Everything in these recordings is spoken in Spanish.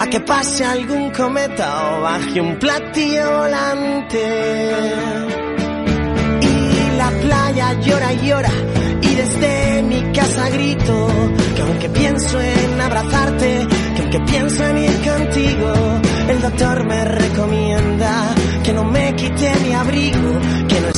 a que pase algún cometa o baje un platillo volante. Y la playa llora y llora y desde mi casa grito que aunque pienso en abrazarte, que aunque pienso en ir contigo, el doctor me recomienda que no me quite mi abrigo, que no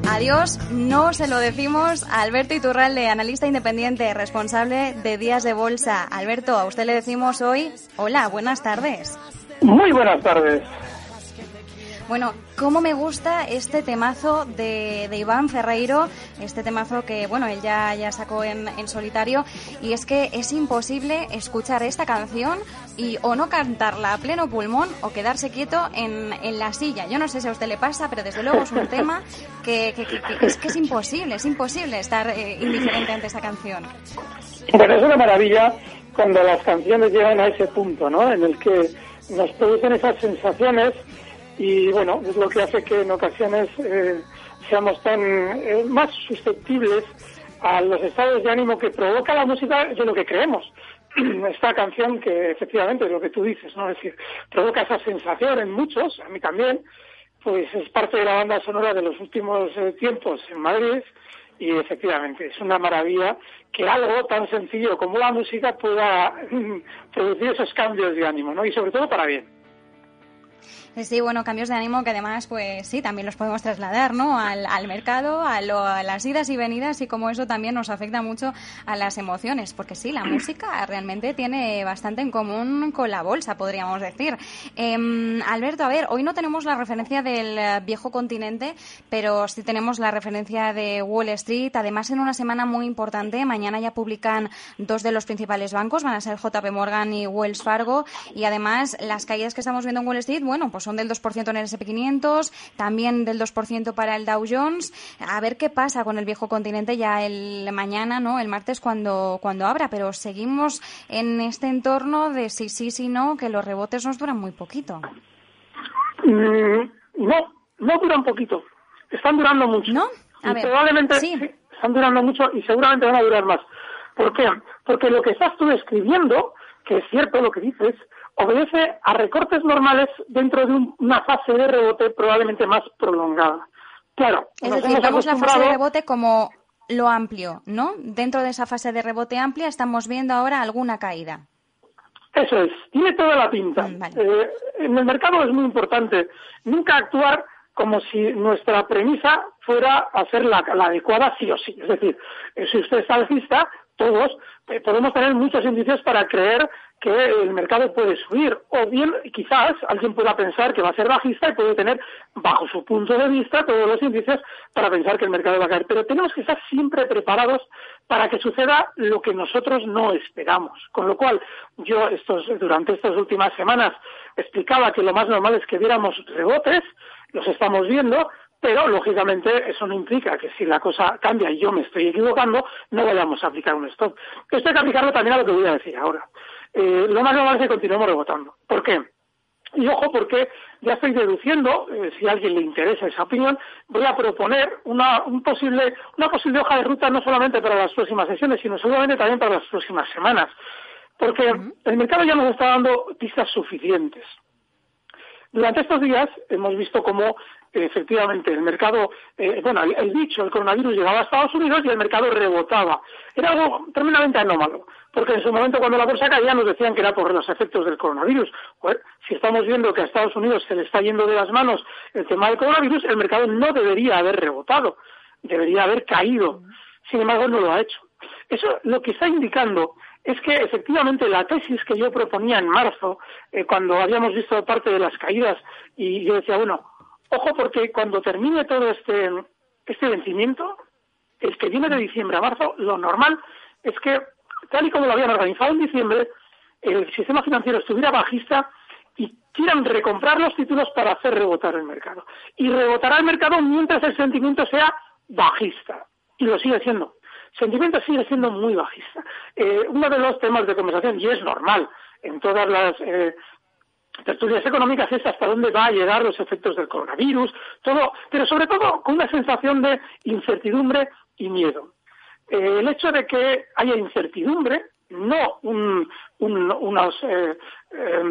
adiós no se lo decimos a Alberto Iturralde, analista independiente, responsable de Días de Bolsa. Alberto, a usted le decimos hoy, hola, buenas tardes. Muy buenas tardes. Bueno, cómo me gusta este temazo de, de Iván Ferreiro, este temazo que, bueno, él ya, ya sacó en, en solitario, y es que es imposible escuchar esta canción y o no cantarla a pleno pulmón o quedarse quieto en, en la silla. Yo no sé si a usted le pasa, pero desde luego es un tema que, que- que- que es que es imposible, es imposible estar eh, indiferente ante esta canción. Bueno, es una maravilla cuando las canciones llegan a ese punto, ¿no? En el que nos producen esas sensaciones y, bueno, es lo que hace que en ocasiones eh, seamos tan eh, más susceptibles a los estados de ánimo que provoca la música de lo que creemos. Esta canción que efectivamente es lo que tú dices, ¿no? Es decir, provoca esa sensación en muchos, a mí también, pues es parte de la banda sonora de los últimos eh, tiempos en Madrid y efectivamente es una maravilla que algo tan sencillo como la música pueda producir esos cambios de ánimo, ¿no? Y sobre todo para bien. Eh, Sí, bueno, cambios de ánimo que además, pues sí, también los podemos trasladar, ¿no? Al, al mercado, a, lo- a las idas y venidas y como eso también nos afecta mucho a las emociones, porque sí, la música realmente tiene bastante en común con la bolsa, podríamos decir. Em, Alberto, a ver, hoy no tenemos la referencia del eh, viejo continente, pero sí tenemos la referencia de Wall Street, además en una semana muy importante, mañana ya publican dos de los principales bancos, van a ser JP Morgan y Wells Fargo, y además las caídas que estamos viendo en Wall Street, bueno, pues son del 2% en el SP500, también del 2% para el Dow Jones. A ver qué pasa con el viejo continente ya el mañana, ¿no? El martes cuando, cuando abra, pero seguimos en este entorno de sí, sí, sí, no, que los rebotes nos duran muy poquito. Mm, no, no duran poquito. Están durando mucho. ¿No? A Y ver, probablemente sí. sí, están durando mucho y seguramente van a durar más. ¿Por qué? Porque lo que estás tú describiendo, que es cierto lo que dices, obedece a recortes normales dentro de un- una fase de rebote probablemente más prolongada. Claro, Es nos decir, vemos la fase de rebote como lo amplio, ¿no? Dentro de esa fase de rebote amplia estamos viendo ahora alguna caída. Eso es, tiene toda la pinta. Mm, vale. Eh, en el mercado es muy importante nunca actuar como si nuestra premisa fuera hacer la, la adecuada sí o sí. Es decir, eh, si usted es alcista, todos eh, podemos tener muchos indicios para creer que el mercado puede subir. O bien, quizás, alguien pueda pensar que va a ser bajista y puede tener, bajo su punto de vista, todos los indicios para pensar que el mercado va a caer. Pero tenemos que estar siempre preparados para que suceda lo que nosotros no esperamos. Con lo cual, yo estos, durante estas últimas semanas explicaba que lo más normal es que viéramos rebotes, los estamos viendo, pero lógicamente eso no implica que si la cosa cambia y yo me estoy equivocando, no vayamos a aplicar un stop. Esto hay que aplicarlo también a lo que voy a decir ahora. Eh, lo más normal es que continuemos rebotando. ¿Por qué? Y ojo, porque ya estoy deduciendo, eh, si a alguien le interesa esa opinión, voy a proponer una, un posible, una posible hoja de ruta no solamente para las próximas sesiones, sino seguramente también para las próximas semanas. Porque el mercado ya nos está dando pistas suficientes. Durante estos días hemos visto cómo efectivamente el mercado, eh, bueno, el, el, bicho, el coronavirus llegaba a Estados Unidos y el mercado rebotaba. Era algo tremendamente anómalo, porque en su momento cuando la bolsa caía nos decían que era por los efectos del coronavirus. Bueno, si estamos viendo que a Estados Unidos se le está yendo de las manos el tema del coronavirus, el mercado no debería haber rebotado, debería haber caído. Sin embargo, no lo ha hecho. Eso lo que está indicando es que efectivamente la tesis que yo proponía en marzo, eh, cuando habíamos visto parte de las caídas, y yo decía, bueno, ojo porque cuando termine todo este, este vencimiento, el que viene de diciembre a marzo, lo normal es que, tal y como lo habían organizado en diciembre, el sistema financiero estuviera bajista y quieran recomprar los títulos para hacer rebotar el mercado. Y rebotará el mercado mientras el sentimiento sea bajista. Y lo sigue siendo sentimiento sigue siendo muy bajista. Eh, uno de los temas de conversación, y es normal en todas las eh, tertulias económicas, es hasta dónde va a llegar los efectos del coronavirus, todo, pero sobre todo con una sensación de incertidumbre y miedo. Eh, el hecho de que haya incertidumbre, no un, un, unos eh, eh,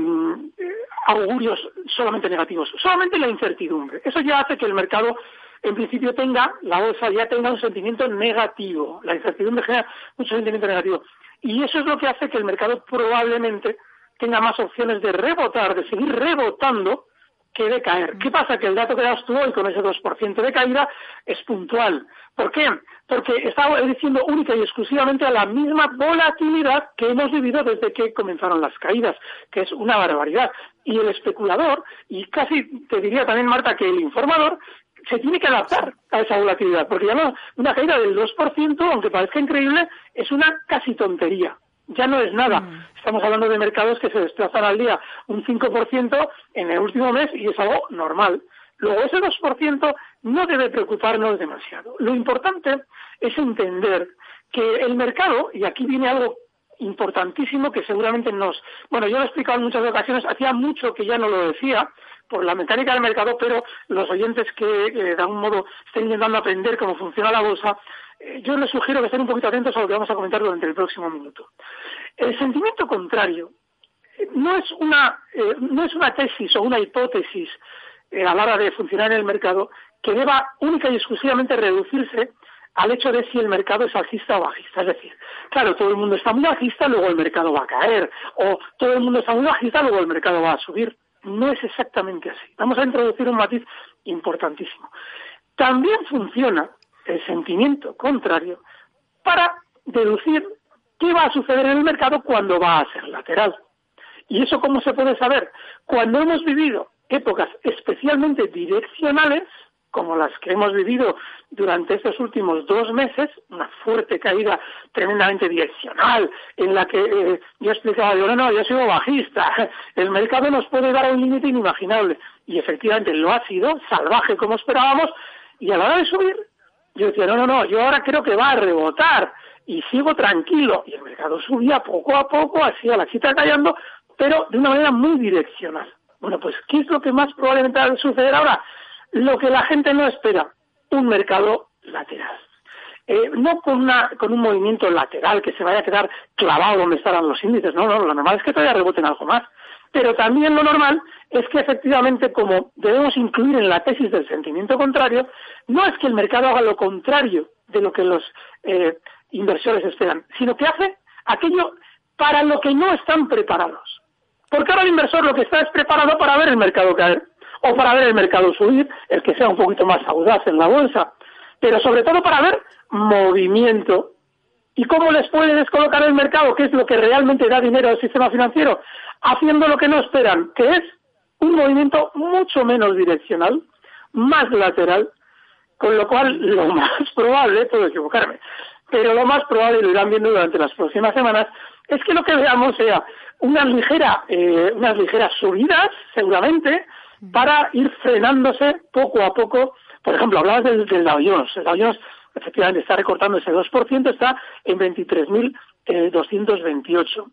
augurios solamente negativos, solamente la incertidumbre. Eso ya hace que el mercado en principio tenga, la bolsa ya tenga un sentimiento negativo. La incertidumbre genera mucho sentimiento negativo. Y eso es lo que hace que el mercado probablemente tenga más opciones de rebotar, de seguir rebotando, que de caer. ¿Qué pasa? Que el dato que das tú hoy con ese 2% de caída es puntual. ¿Por qué? Porque está diciendo única y exclusivamente a la misma volatilidad que hemos vivido desde que comenzaron las caídas, que es una barbaridad. Y el especulador, y casi te diría también, Marta, que el informador, se tiene que adaptar a esa volatilidad, porque ya no, una caída del 2%, aunque parezca increíble, es una casi tontería. Ya no es nada. Mm. Estamos hablando de mercados que se desplazan al día un 5% en el último mes y es algo normal. Luego, ese 2% no debe preocuparnos demasiado. Lo importante es entender que el mercado, y aquí viene algo importantísimo que seguramente nos... Bueno, yo lo he explicado en muchas ocasiones, hacía mucho que ya no lo decía, por la mecánica del mercado, pero los oyentes que eh, de algún modo estén intentando aprender cómo funciona la bolsa, eh, yo les sugiero que estén un poquito atentos a lo que vamos a comentar durante el próximo minuto. El sentimiento contrario eh, no es una, no es una tesis o una hipótesis a la hora de funcionar en el mercado que deba única y exclusivamente reducirse al hecho de si el mercado es alcista o bajista. Es decir, claro, todo el mundo está muy bajista, luego el mercado va a caer, o todo el mundo está muy bajista, luego el mercado va a subir no es exactamente así. Vamos a introducir un matiz importantísimo. También funciona el sentimiento contrario para deducir qué va a suceder en el mercado cuando va a ser lateral. ¿Y eso cómo se puede saber? Cuando hemos vivido épocas especialmente direccionales, como las que hemos vivido durante estos últimos dos meses, una fuerte caída tremendamente direccional, en la que eh, yo explicaba, digo, no, no, yo soy bajista, el mercado nos puede dar un límite inimaginable, y efectivamente lo ha sido, salvaje como esperábamos, y a la hora de subir, yo decía, no, no, no, yo ahora creo que va a rebotar, y sigo tranquilo, y el mercado subía poco a poco, así a la chita callando, pero de una manera muy direccional. Bueno, pues, ¿qué es lo que más probablemente va a suceder ahora? Lo que la gente no espera, un mercado lateral. Eh, no con, una, con un movimiento lateral que se vaya a quedar clavado donde estarán los índices, no, no, lo normal es que todavía reboten algo más. Pero también lo normal es que efectivamente, como debemos incluir en la tesis del sentimiento contrario, no es que el mercado haga lo contrario de lo que los eh, inversores esperan, sino que hace aquello para lo que no están preparados. Porque ahora el inversor lo que está es preparado para ver el mercado caer o para ver el mercado subir, el que sea un poquito más audaz en la bolsa, pero sobre todo para ver movimiento. ¿Y cómo les puede descolocar el mercado? ¿Qué es lo que realmente da dinero al sistema financiero? Haciendo lo que no esperan, que es un movimiento mucho menos direccional, más lateral, con lo cual lo más probable, puedo equivocarme, pero lo más probable, lo irán viendo durante las próximas semanas, es que lo que veamos sea una ligera, eh, unas ligeras subidas, seguramente, para ir frenándose poco a poco Por ejemplo, hablabas del, del Dow Jones. El Dow Jones efectivamente está recortando ese 2%, está en 23.228.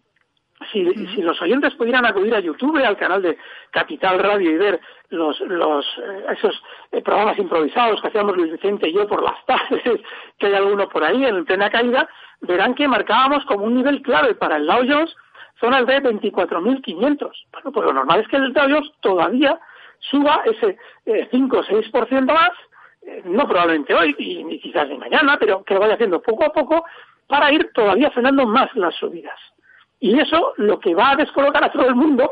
Si, si los oyentes pudieran acudir a YouTube, al canal de Capital Radio y ver los, los eh, esos eh, programas improvisados que hacíamos Luis Vicente y yo por las tardes, que hay alguno por ahí en plena caída, verán que marcábamos como un nivel clave para el Dow Jones zonas de 24.500. Bueno, pues lo normal es que el Dow Jones todavía suba ese eh, 5 o 6% más, eh, no probablemente hoy y ni quizás ni mañana, pero que lo vaya haciendo poco a poco para ir todavía frenando más las subidas. Y eso lo que va a descolocar a todo el mundo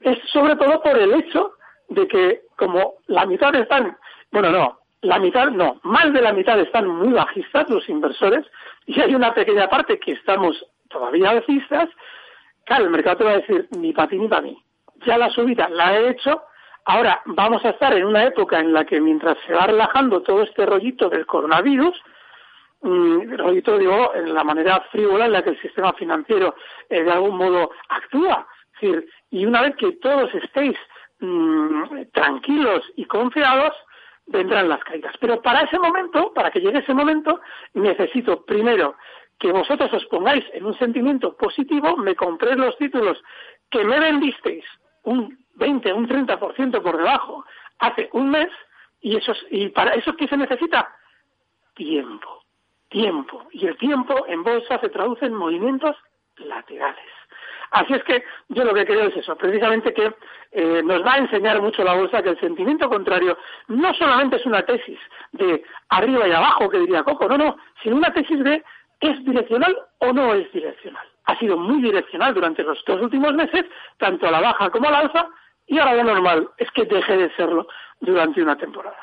es sobre todo por el hecho de que como la mitad están, bueno, no, la mitad, no, más de la mitad están muy bajistas los inversores y hay una pequeña parte que estamos todavía alcistas, claro, el mercado te va a decir ni para ti ni para mí. Ya la subida la he hecho, ahora vamos a estar en una época en la que mientras se va relajando todo este rollito del coronavirus, mm, rollito digo en la manera frívola en la que el sistema financiero eh, de algún modo actúa. Es decir, y una vez que todos estéis mm, tranquilos y confiados, vendrán las caídas. Pero para ese momento, para que llegue ese momento, necesito primero que vosotros os pongáis en un sentimiento positivo, me compréis los títulos que me vendisteis un 20, un 30% por debajo hace un mes, y, eso, y para eso ¿qué se necesita? Tiempo, tiempo. Y el tiempo en bolsa se traduce en movimientos laterales. Así es que yo lo que creo es eso, precisamente que eh, nos va a enseñar mucho la bolsa que el sentimiento contrario no solamente es una tesis de arriba y abajo, que diría Coco, no, no, sino una tesis de ¿es direccional o no es direccional? Ha sido muy direccional durante los dos últimos meses, tanto a la baja como a la alza, y ahora lo normal es que deje de serlo durante una temporada.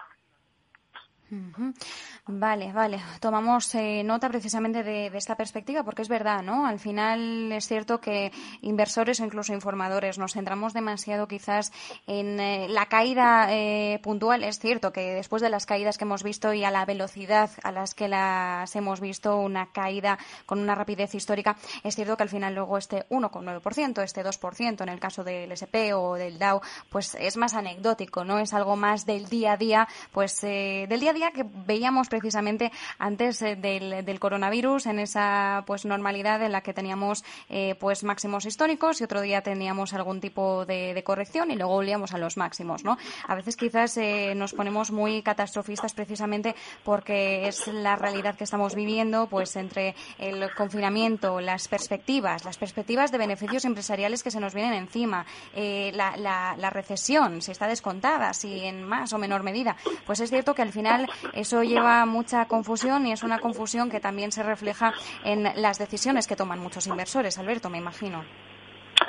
Vale, vale. Tomamos eh, nota precisamente de, esta perspectiva porque es verdad, ¿no? Al final es cierto que inversores o incluso informadores nos centramos demasiado quizás en eh, la caída eh, puntual. Es cierto que después de las caídas que hemos visto y a la velocidad a las que las hemos visto, una caída con una rapidez histórica, es cierto que al final luego este 1,9%, este 2% en el caso del SP o del Dow, pues es más anecdótico, ¿no? Es algo más del día a día, pues del día a día que veíamos precisamente antes eh, del, del, coronavirus, en esa pues normalidad en la que teníamos eh, pues máximos históricos y otro día teníamos algún tipo de, corrección y luego volvíamos a los máximos, ¿no? A veces quizás eh, nos ponemos muy catastrofistas precisamente porque es la realidad que estamos viviendo, pues entre el confinamiento, las perspectivas, las perspectivas de beneficios empresariales que se nos vienen encima, eh, la recesión, si está descontada, si en más o menor medida, pues es cierto que al final eso lleva mucha confusión y es una confusión que también se refleja en las decisiones que toman muchos inversores. Alberto, me imagino.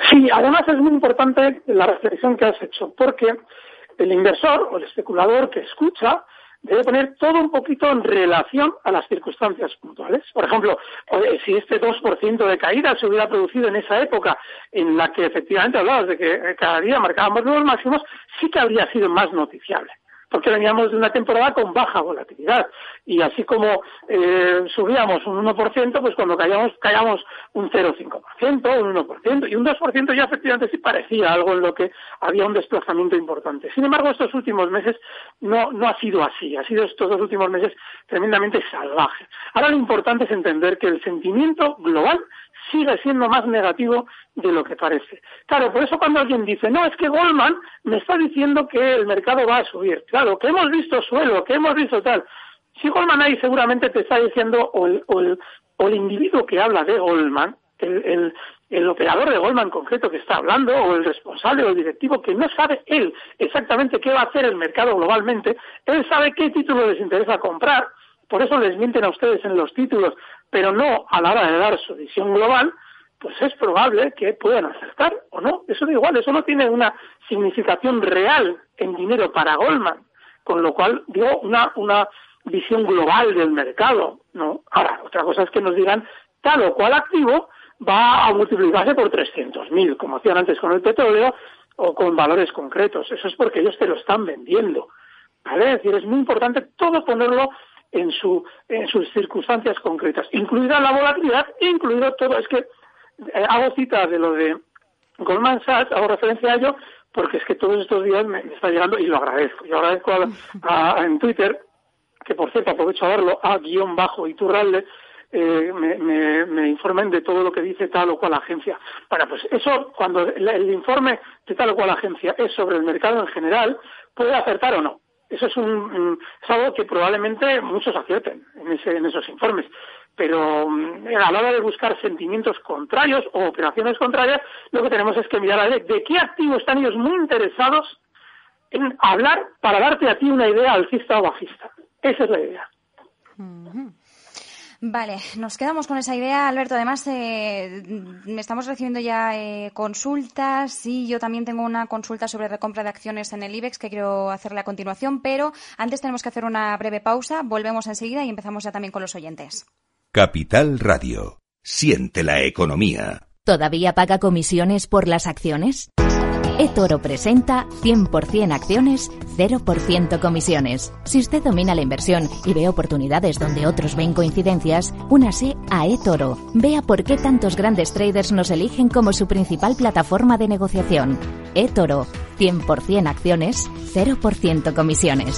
Sí, además es muy importante la reflexión que has hecho, porque el inversor o el especulador que escucha debe poner todo un poquito en relación a las circunstancias puntuales. Por ejemplo, si este 2% de caída se hubiera producido en esa época en la que efectivamente hablabas de que cada día marcábamos nuevos máximos, sí que habría sido más noticiable porque veníamos de una temporada con baja volatilidad. Y así como eh, subíamos un 1%, pues cuando caíamos, caíamos un 0,5%, un 1%, y un 2% ya efectivamente sí parecía algo en lo que había un desplazamiento importante. Sin embargo, estos últimos meses no, no ha sido así, ha sido estos dos últimos meses tremendamente salvaje. Ahora lo importante es entender que el sentimiento global sigue siendo más negativo de lo que parece. Claro, por eso cuando alguien dice, no, es que Goldman me está diciendo que el mercado va a subir. Claro, que hemos visto suelo, que hemos visto tal. Si Goldman ahí seguramente te está diciendo, o el, o el, o el individuo que habla de Goldman, el, el, operador de Goldman concreto que está hablando, o el responsable o el directivo, que no sabe él exactamente qué va a hacer el mercado globalmente, él sabe qué título les interesa comprar, por eso les mienten a ustedes en los títulos, pero no a la hora de dar su visión global, pues es probable que puedan acertar o no. Eso da igual, eso no tiene una significación real en dinero para Goldman, con lo cual digo una, una visión global del mercado, ¿no? Ahora, otra cosa es que nos digan tal o cual activo va a multiplicarse por 300.000, como hacían antes con el petróleo o con valores concretos. Eso es porque ellos te lo están vendiendo. ¿Vale? Es decir, es muy importante todo ponerlo en, su, en sus circunstancias concretas, incluida la volatilidad, incluido todo. Es que eh, hago cita de lo de Goldman Sachs, hago referencia a ello, porque es que todos estos días me, está llegando y lo agradezco. Yo agradezco a- a- en Twitter, que por cierto aprovecho a verlo, a guion bajo Iturralde, eh, me, me, me informen de todo lo que dice tal o cual agencia. Bueno, pues eso, cuando el informe de tal o cual agencia es sobre el mercado en general, puede acertar o no. Eso es, un, es algo que probablemente muchos acierten en, ese, en esos informes. Pero mm, a la hora de buscar sentimientos contrarios o operaciones contrarias, lo que tenemos es que mirar a ver de qué activo están ellos muy interesados en hablar para darte a ti una idea alcista o bajista. Esa es la idea. Vale, nos quedamos con esa idea, Alberto. Además, eh, estamos recibiendo ya eh, consultas y yo también tengo una consulta sobre recompra de acciones en el IBEX que quiero hacerle a continuación, pero antes tenemos que hacer una breve pausa. Volvemos enseguida y empezamos ya también con los oyentes. Capital Radio. Siente la economía. ¿Todavía paga comisiones por las acciones? eToro presenta 100% acciones, 0% comisiones. Si usted domina la inversión y ve oportunidades donde otros ven coincidencias, únase a eToro. Vea por qué tantos grandes traders nos eligen como su principal plataforma de negociación. eToro, 100% acciones, 0% comisiones.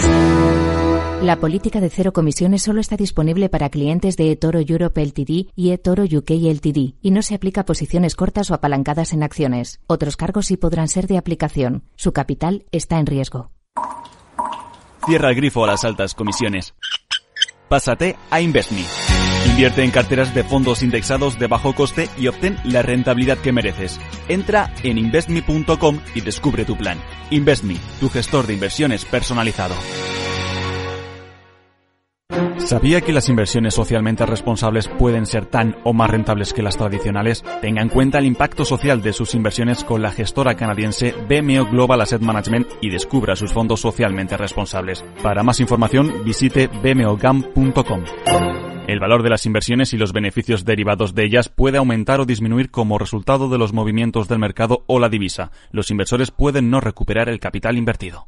La política de cero comisiones solo está disponible para clientes de eToro Europe Ltd y eToro UK Ltd y no se aplica a posiciones cortas o apalancadas en acciones. Otros cargos sí podrán ser de aplicación. Su capital está en riesgo. Cierra el grifo a las altas comisiones. Pásate a InvestMe. Invierte en carteras de fondos indexados de bajo coste y obtén la rentabilidad que mereces. Entra en investme.com y descubre tu plan. InvestMe, tu gestor de inversiones personalizado. ¿Sabía que las inversiones socialmente responsables pueden ser tan o más rentables que las tradicionales? Tenga en cuenta el impacto social de sus inversiones con la gestora canadiense BMO Global Asset Management y descubra sus fondos socialmente responsables. Para más información, visite bmogam.com. El valor de las inversiones y los beneficios derivados de ellas puede aumentar o disminuir como resultado de los movimientos del mercado o la divisa. Los inversores pueden no recuperar el capital invertido.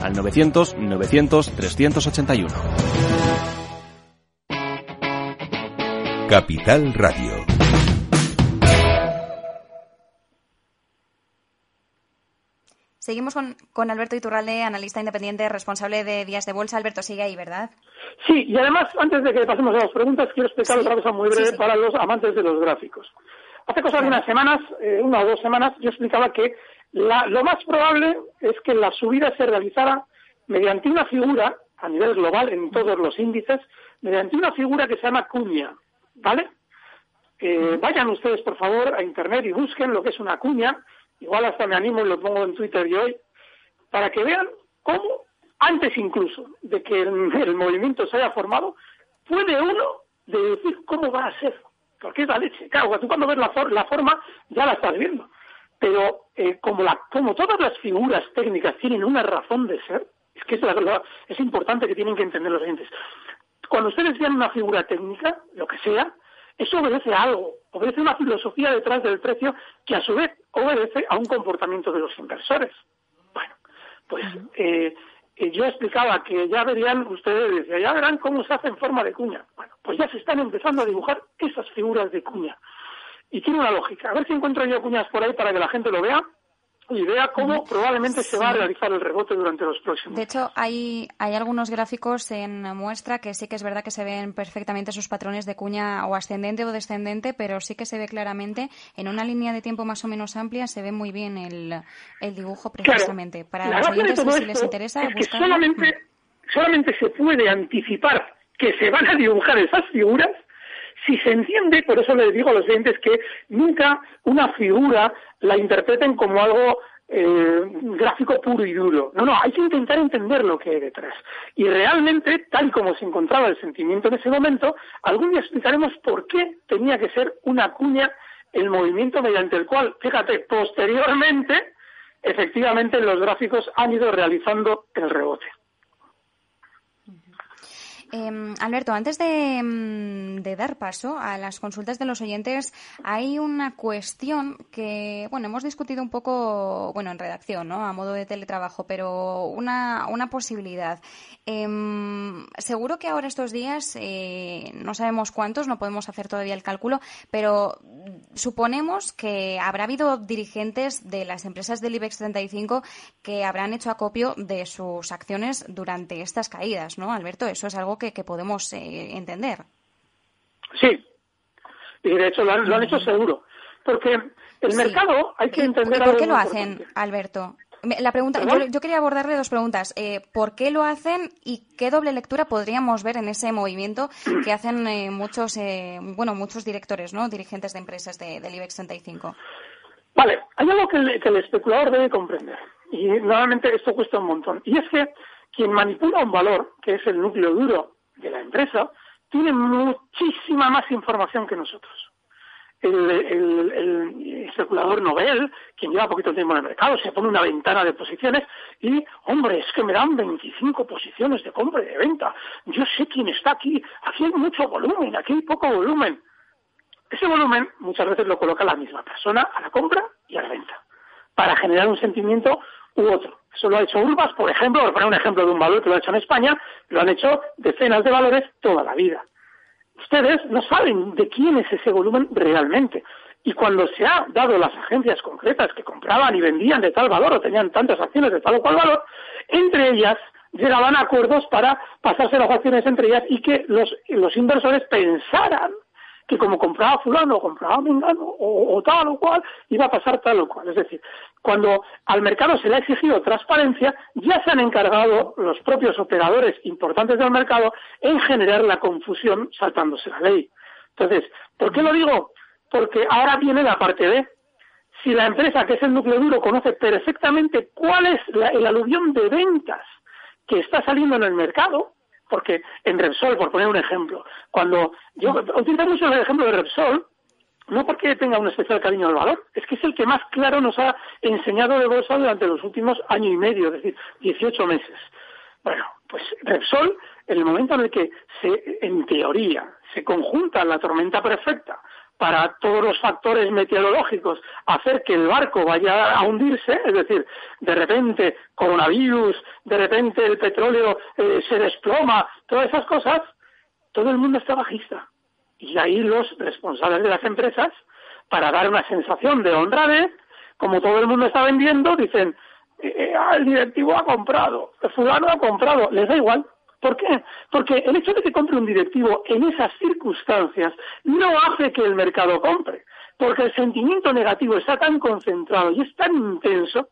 al 900 900 381. Capital Radio. Seguimos con, con Alberto Iturralde, analista independiente, responsable de Días de Bolsa. Alberto, sigue ahí, ¿verdad? Sí, y además, antes de que pasemos a las preguntas, quiero explicar Sí. otra cosa muy breve Sí, sí. para los amantes de los gráficos. Hace cosa de unas semanas, eh, una o dos semanas, yo explicaba que la- lo más probable es que la subida se realizara mediante una figura, a nivel global, en todos los índices, mediante una figura que se llama cuña, ¿vale? Eh, vayan ustedes, por favor, a Internet y busquen lo que es una cuña. Igual hasta me animo y lo pongo en Twitter y hoy, para que vean cómo, antes incluso de que el, el movimiento se haya formado, puede uno deducir cómo va a ser. Porque es la leche. Claro, tú cuando ves la, for- la forma ya la estás viendo. Pero eh, como, la, como todas las figuras técnicas tienen una razón de ser, es que es, la- la- es importante que tienen que entender los oyentes. Cuando ustedes vean una figura técnica, lo que sea, eso obedece a algo, obedece a una filosofía detrás del precio que a su vez obedece a un comportamiento de los inversores. Bueno, pues eh, eh, yo explicaba que ya verían ustedes, ya verán cómo se hace en forma de cuña. Bueno, pues ya se están empezando a dibujar esas figuras de cuña. Y tiene una lógica. A ver si encuentro yo cuñas por ahí para que la gente lo vea y vea cómo probablemente se va a realizar el rebote durante los próximos. De hecho, hay, hay algunos gráficos en muestra que sí que es verdad que se ven perfectamente esos patrones de cuña o ascendente o descendente, pero sí que se ve claramente en una línea de tiempo más o menos amplia, se ve muy bien el, el dibujo precisamente. Para la los oyentes, todo si les interesa, es que solamente, solamente se puede anticipar que se van a dibujar esas figuras si se entiende, por eso les digo a los oyentes que nunca una figura la interpreten como algo eh, gráfico puro y duro. No, no, hay que intentar entender lo que hay detrás. Y realmente, tal como se encontraba el sentimiento en ese momento, algún día explicaremos por qué tenía que ser una cuña el movimiento mediante el cual, fíjate, posteriormente efectivamente los gráficos han ido realizando el rebote. Eh, Alberto, antes de, mm, de, dar paso a las consultas de los oyentes, hay una cuestión que, bueno, hemos discutido un poco, bueno, en redacción, ¿no? A modo de teletrabajo, pero una, una posibilidad. Eh, seguro que ahora estos días, eh, no sabemos cuántos, no podemos hacer todavía el cálculo, pero suponemos que habrá habido dirigentes de las empresas del IBEX 35 que habrán hecho acopio de sus acciones durante estas caídas, ¿no, Alberto? Eso es algo que, que podemos eh, entender. Sí, y de hecho lo han, lo han hecho seguro. Porque el Sí. mercado hay que entender ¿Y por algo qué lo hacen, importante. Alberto? La pregunta, yo quería abordarle dos preguntas. Eh, ¿Por qué lo hacen y qué doble lectura podríamos ver en ese movimiento que hacen eh, muchos, eh, bueno, muchos directores, ¿no? Dirigentes de empresas de- del IBEX 35. Vale, hay algo que el, que el especulador debe comprender. Y normalmente esto cuesta un montón. Y es que quien manipula un valor, que es el núcleo duro de la empresa, tiene muchísima más información que nosotros. El, el- especulador Nobel, quien lleva poquito tiempo en el mercado, se pone una ventana de posiciones y, hombre, es que me dan 25 posiciones de compra y de venta. Yo sé quién está aquí. Aquí hay mucho volumen, aquí hay poco volumen. Ese volumen muchas veces lo coloca la misma persona a la compra y a la venta, para generar un sentimiento u otro. Eso lo ha hecho Urbas, por ejemplo, por poner un ejemplo de un valor que lo ha hecho en España, lo han hecho decenas de valores toda la vida. Ustedes no saben de quién es ese volumen realmente. Y cuando se ha dado las agencias concretas que compraban y vendían de tal valor o tenían tantas acciones de tal o cual valor, entre ellas llegaban acuerdos para pasarse las acciones entre ellas y que los, los inversores pensaran que como compraba fulano o compraba mengano o, tal o cual, iba a pasar tal o cual. Es decir, cuando al mercado se le ha exigido transparencia, ya se han encargado los propios operadores importantes del mercado en generar la confusión saltándose la ley. Entonces, ¿por qué lo digo? Porque ahora viene la parte B. Si la empresa, que es el núcleo duro, conoce perfectamente cuál es la- el aluvión de ventas que está saliendo en el mercado, porque en Repsol, por poner un ejemplo, cuando yo utilizo mucho el ejemplo de Repsol, no porque tenga un especial cariño al valor, es que es el que más claro nos ha enseñado de bolsa durante los últimos año y medio, es decir, 18 meses. Bueno, pues Repsol, en el momento en el que se, en teoría, se conjunta la tormenta perfecta para todos los factores meteorológicos hacer que el barco vaya a hundirse, es decir, de repente coronavirus, de repente el petróleo eh, se desploma, todas esas cosas, todo el mundo está bajista. Y ahí los responsables de las empresas, para dar una sensación de honradez, como todo el mundo está vendiendo, dicen, eh, ah, el directivo ha comprado, el fulano ha comprado, les da igual. ¿Por qué? Porque el hecho de que compre un directivo en esas circunstancias no hace que el mercado compre, porque el sentimiento negativo está tan concentrado y es tan intenso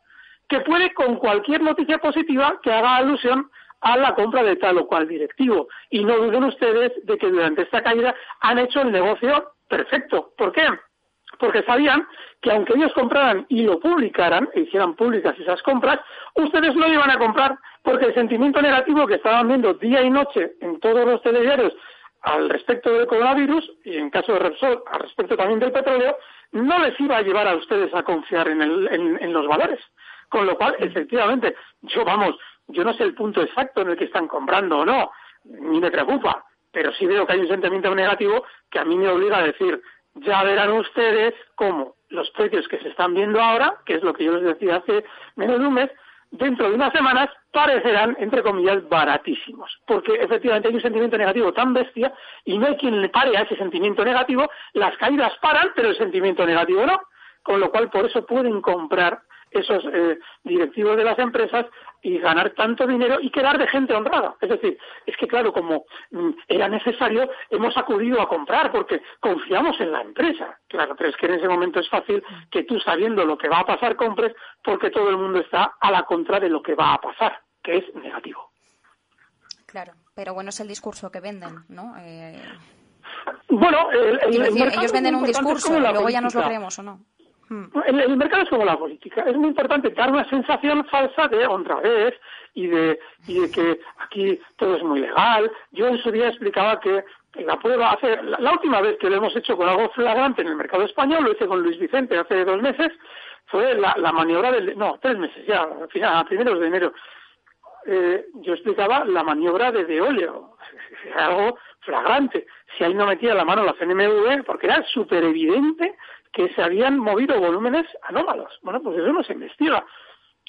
que puede con cualquier noticia positiva que haga alusión a la compra de tal o cual directivo. Y no duden ustedes de que durante esta caída han hecho el negocio perfecto. ¿Por qué? Porque sabían que aunque ellos compraran y lo publicaran, e hicieran públicas esas compras, ustedes no iban a comprar, porque el sentimiento negativo que estaban viendo día y noche en todos los telediarios al respecto del coronavirus, y en caso de Repsol, al respecto también del petróleo, no les iba a llevar a ustedes a confiar en, el- en- en los valores. Con lo cual, efectivamente, yo vamos, yo no sé el punto exacto en el que están comprando o no, ni me preocupa, pero sí veo que hay un sentimiento negativo que a mí me obliga a decir, ya verán ustedes cómo los precios que se están viendo ahora, que es lo que yo les decía hace menos de un mes, dentro de unas semanas parecerán, entre comillas, baratísimos. Porque efectivamente hay un sentimiento negativo tan bestia y no hay quien le pare a ese sentimiento negativo. Las caídas paran, pero el sentimiento negativo no. Con lo cual, por eso pueden comprar esos eh, directivos de las empresas y ganar tanto dinero y quedar de gente honrada. Es decir, es que claro, como mm, era necesario, hemos acudido a comprar porque confiamos en la empresa. Claro, pero es que en ese momento es fácil que tú sabiendo lo que va a pasar compres porque todo el mundo está a la contra de lo que va a pasar, que es negativo. Claro, pero bueno, es el discurso que venden, ¿no? Eh, Bueno, el, el- quiero el decir, mercado ellos venden un discurso y luego ya nos lo creemos o no. Hmm. El, mercado es como la política. Es muy importante dar una sensación falsa de honradez y de, y de que aquí todo es muy legal. Yo en su día explicaba que la prueba hace, la, última vez que lo hemos hecho con algo flagrante en el mercado español, lo hice con Luis Vicente hace dos meses, fue la, maniobra del... No, tres meses ya, al final, a primeros de enero. Eh, yo explicaba la maniobra de Deolio, era algo flagrante. Si ahí no metía la mano la CNMV, porque era súper evidente que se habían movido volúmenes anómalos. Bueno, pues eso no se investiga.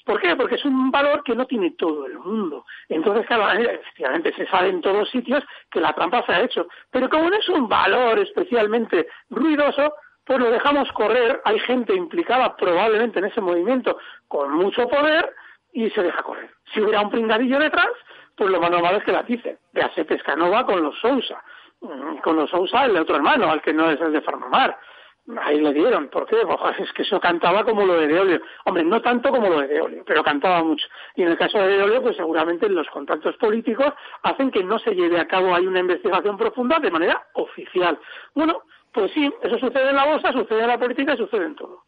¿Por qué? Porque es un valor que no tiene todo el mundo. Entonces, claro, efectivamente se sabe en todos sitios que la trampa se ha hecho. Pero como no es un valor especialmente ruidoso, pues lo dejamos correr. Hay gente implicada probablemente en ese movimiento con mucho poder y se deja correr. Si hubiera un pringadillo detrás, pues lo más normal es que la dice. Véase Pescanova con los Sousa. Mm, Con los Sousa el otro hermano, al que no es el de Farmamar. Ahí le dieron. ¿Por qué? Pues, es que eso cantaba como lo de Deolio. Hombre, no tanto como lo de Deolio, pero cantaba mucho. Y en el caso de Deolio, pues seguramente los contactos políticos hacen que no se lleve a cabo ahí una investigación profunda de manera oficial. Bueno, pues sí, eso sucede en la bolsa, sucede en la política y sucede en todo.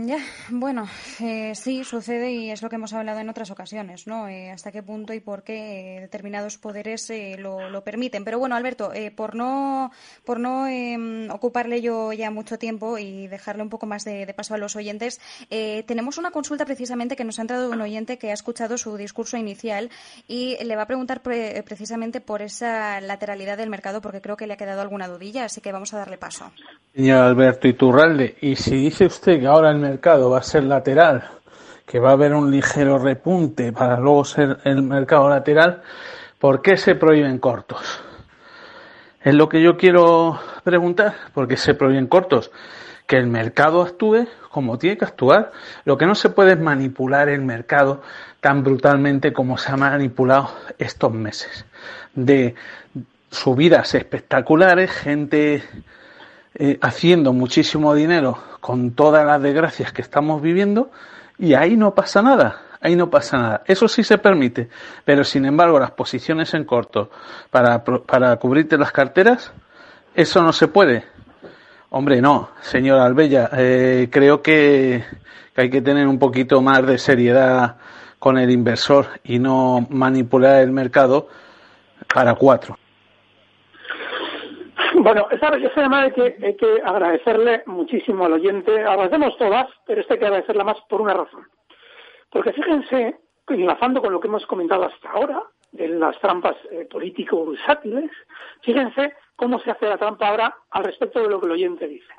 Ya, bueno, eh, sí, sucede y es lo que hemos hablado en otras ocasiones, ¿no? Eh, hasta qué punto y por qué eh, determinados poderes eh, lo, lo permiten. Pero bueno, Alberto, por no, por no eh, ocuparle yo ya mucho tiempo y dejarle un poco más de, paso a los oyentes, tenemos una consulta precisamente que nos ha entrado un oyente que ha escuchado su discurso inicial y le va a preguntar pre- precisamente por esa lateralidad del mercado porque creo que le ha quedado alguna dudilla, así que vamos a darle paso. Señor Alberto Iturralde, y si dice usted que ahora el mercado va a ser lateral, que va a haber un ligero repunte para luego ser el mercado lateral, ¿por qué se prohíben cortos? Es lo que yo quiero preguntar, ¿por qué se prohíben cortos? Que el mercado actúe como tiene que actuar. Lo que no se puede es manipular el mercado tan brutalmente como se ha manipulado estos meses. De subidas espectaculares, gente eh, haciendo muchísimo dinero con todas las desgracias que estamos viviendo y ahí no pasa nada, ahí no pasa nada. Eso sí se permite, pero sin embargo las posiciones en corto para, para cubrirte las carteras, eso no se puede. Hombre, no, señor Albella, eh, creo que, que hay que tener un poquito más de seriedad con el inversor y no manipular el mercado para cuatro. Bueno, esa, esa llamada hay que, hay que agradecerle muchísimo al oyente. Agradecemos todas, pero esta hay que agradecerla más por una razón. Porque fíjense, enlazando con lo que hemos comentado hasta ahora, de las trampas eh, político-bursátiles, fíjense cómo se hace la trampa ahora al respecto de lo que el oyente dice.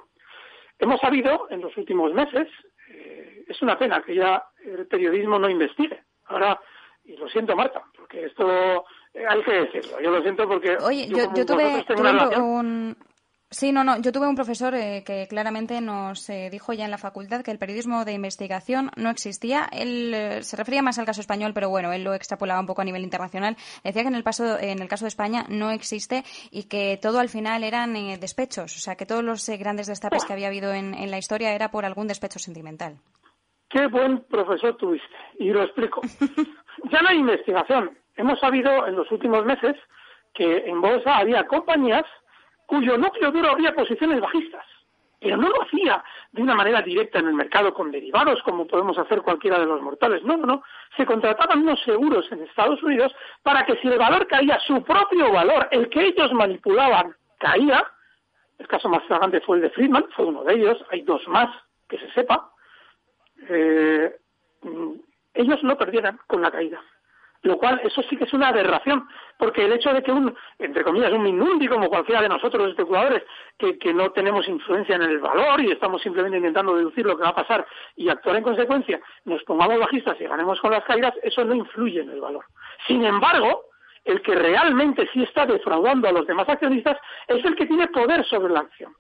Hemos sabido en los últimos meses, eh, es una pena que ya el periodismo no investigue. Ahora, y lo siento Marta, porque esto hay que decirlo. Yo lo siento porque Oye, yo, yo, tuve, un, relación- un- Sí, no, no. Yo tuve un profesor eh, que claramente nos eh, dijo ya en la facultad que el periodismo de investigación no existía. Él eh, se refería más al caso español, pero bueno, él lo extrapolaba un poco a nivel internacional. Decía que en el, paso, en el caso de España no existe y que todo al final eran eh, despechos. O sea, que todos los eh, grandes destapes que había habido en, en la historia era por algún despecho sentimental. Qué buen profesor tuviste. Y lo explico. ya no hay investigación. Hemos sabido en los últimos meses que en bolsa había compañías cuyo núcleo duro había posiciones bajistas. Pero no lo hacía de una manera directa en el mercado con derivados, como podemos hacer cualquiera de los mortales. No, no, no. Se contrataban unos seguros en Estados Unidos para que si el valor caía, su propio valor, el que ellos manipulaban, caía. El caso más flagrante fue el de Friedman, fue uno de ellos. Hay dos más que se sepa eh, mm, ellos no perdieran con la caída. Lo cual, eso sí que es una aberración, porque el hecho de que un, entre comillas, un minundi como cualquiera de nosotros los especuladores, que, que no tenemos influencia en el valor y estamos simplemente intentando deducir lo que va a pasar y actuar en consecuencia, nos pongamos bajistas y ganemos con las caídas, eso no influye en el valor. Sin embargo, el que realmente sí está defraudando a los demás accionistas es el que tiene poder sobre la acción.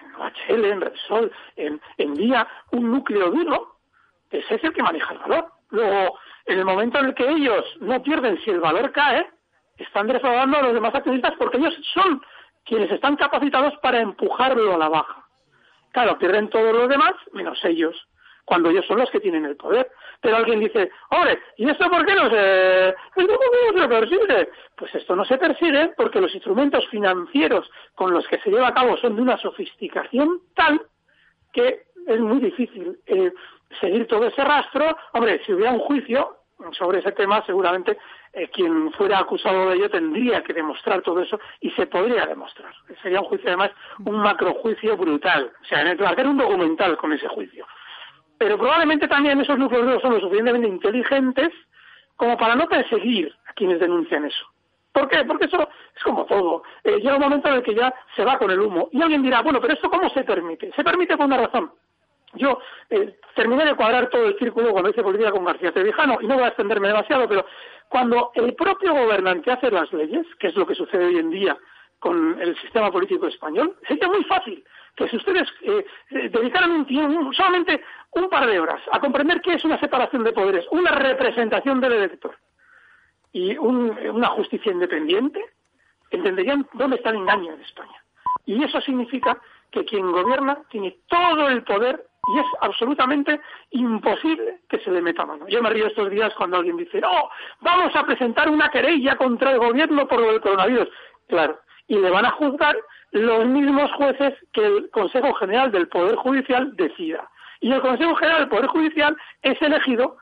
En OHL, en Repsol, en, en Vía, un núcleo duro, ese es el que maneja el valor. Luego, en el momento en el que ellos no pierden si el valor cae, están defraudando a los demás accionistas porque ellos son quienes están capacitados para empujarlo a la baja. Claro, pierden todos los demás menos ellos, cuando ellos son los que tienen el poder. Pero alguien dice, hombre, ¿y esto por qué no se, no persigue? Pues esto no se persigue porque los instrumentos financieros con los que se lleva a cabo son de una sofisticación tal que es muy difícil eh, seguir todo ese rastro. Hombre, si hubiera un juicio sobre ese tema, seguramente eh, quien fuera acusado de ello tendría que demostrar todo eso y se podría demostrar. Sería un juicio, además, un macrojuicio brutal. O sea, hacer un documental con ese juicio. Pero probablemente también esos núcleos duros son lo suficientemente inteligentes como para no perseguir a quienes denuncian eso. ¿Por qué? Porque eso es como todo. Eh, llega un momento en el que ya se va con el humo. Y alguien dirá, bueno, pero ¿esto cómo se permite? Se permite por una razón. Yo eh, terminé de cuadrar todo el círculo cuando hice política con García Trevijano, y no voy a extenderme demasiado, pero cuando el propio gobernante hace las leyes, que es lo que sucede hoy en día con el sistema político español, sería muy fácil que si ustedes eh, eh dedicaran un tiempo, solamente un par de horas a comprender qué es una separación de poderes, una representación del elector, y una justicia independiente, entenderían dónde está el engaño en España. Y eso significa que quien gobierna tiene todo el poder y es absolutamente imposible que se le meta mano. Yo me río estos días cuando alguien dice, no, vamos a presentar una querella contra el gobierno por lo del coronavirus. Claro, y le van a juzgar los mismos jueces que el Consejo General del Poder Judicial decida. Y el Consejo General del Poder Judicial es elegido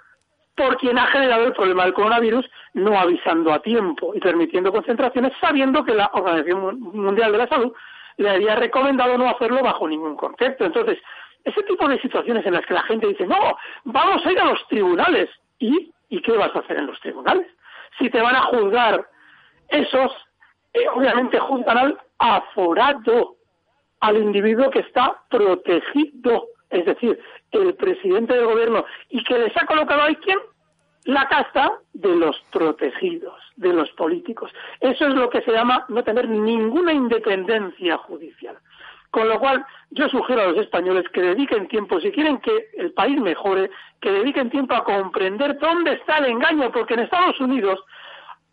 por quien ha generado el problema del coronavirus, no avisando a tiempo y permitiendo concentraciones, sabiendo que la Organización Mundial de la Salud le había recomendado no hacerlo bajo ningún concepto. Entonces, ese tipo de situaciones en las que la gente dice, no, vamos a ir a los tribunales. ¿Y, ¿y qué vas a hacer en los tribunales? Si te van a juzgar esos, eh, obviamente juzgan al aforado, al individuo que está protegido es decir, el presidente del gobierno, y que les ha colocado ahí quién? La casta de los protegidos, de los políticos. Eso es lo que se llama no tener ninguna independencia judicial. Con lo cual, yo sugiero a los españoles que dediquen tiempo, si quieren que el país mejore, que dediquen tiempo a comprender dónde está el engaño, porque en Estados Unidos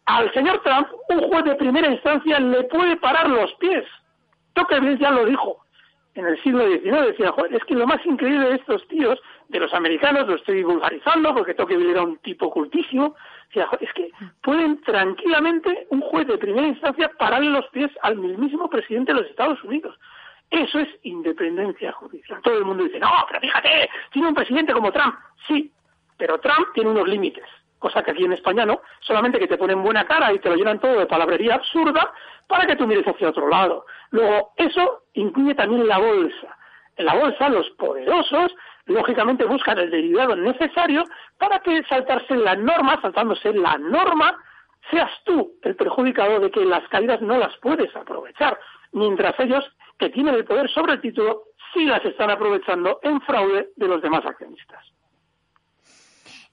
al señor Trump un juez de primera instancia le puede parar los pies. Tocqueville ya lo dijo en el siglo XIX. Decía, es que lo más increíble de estos tíos, de los americanos, lo estoy vulgarizando porque Tocqueville era un tipo cultísimo, decía, es que pueden tranquilamente un juez de primera instancia pararle los pies al mismísimo presidente de los Estados Unidos. Eso es independencia judicial. Todo el mundo dice, no, pero fíjate, tiene un presidente como Trump. Sí, pero Trump tiene unos límites cosa que aquí en España no, solamente que te ponen buena cara y te lo llenan todo de palabrería absurda para que tú mires hacia otro lado. Luego, eso incluye también la bolsa. En la bolsa, los poderosos, lógicamente, buscan el derivado necesario para que saltarse la norma, saltándose la norma, seas tú el perjudicado de que las caídas no las puedes aprovechar, mientras ellos, que tienen el poder sobre el título, sí las están aprovechando en fraude de los demás accionistas.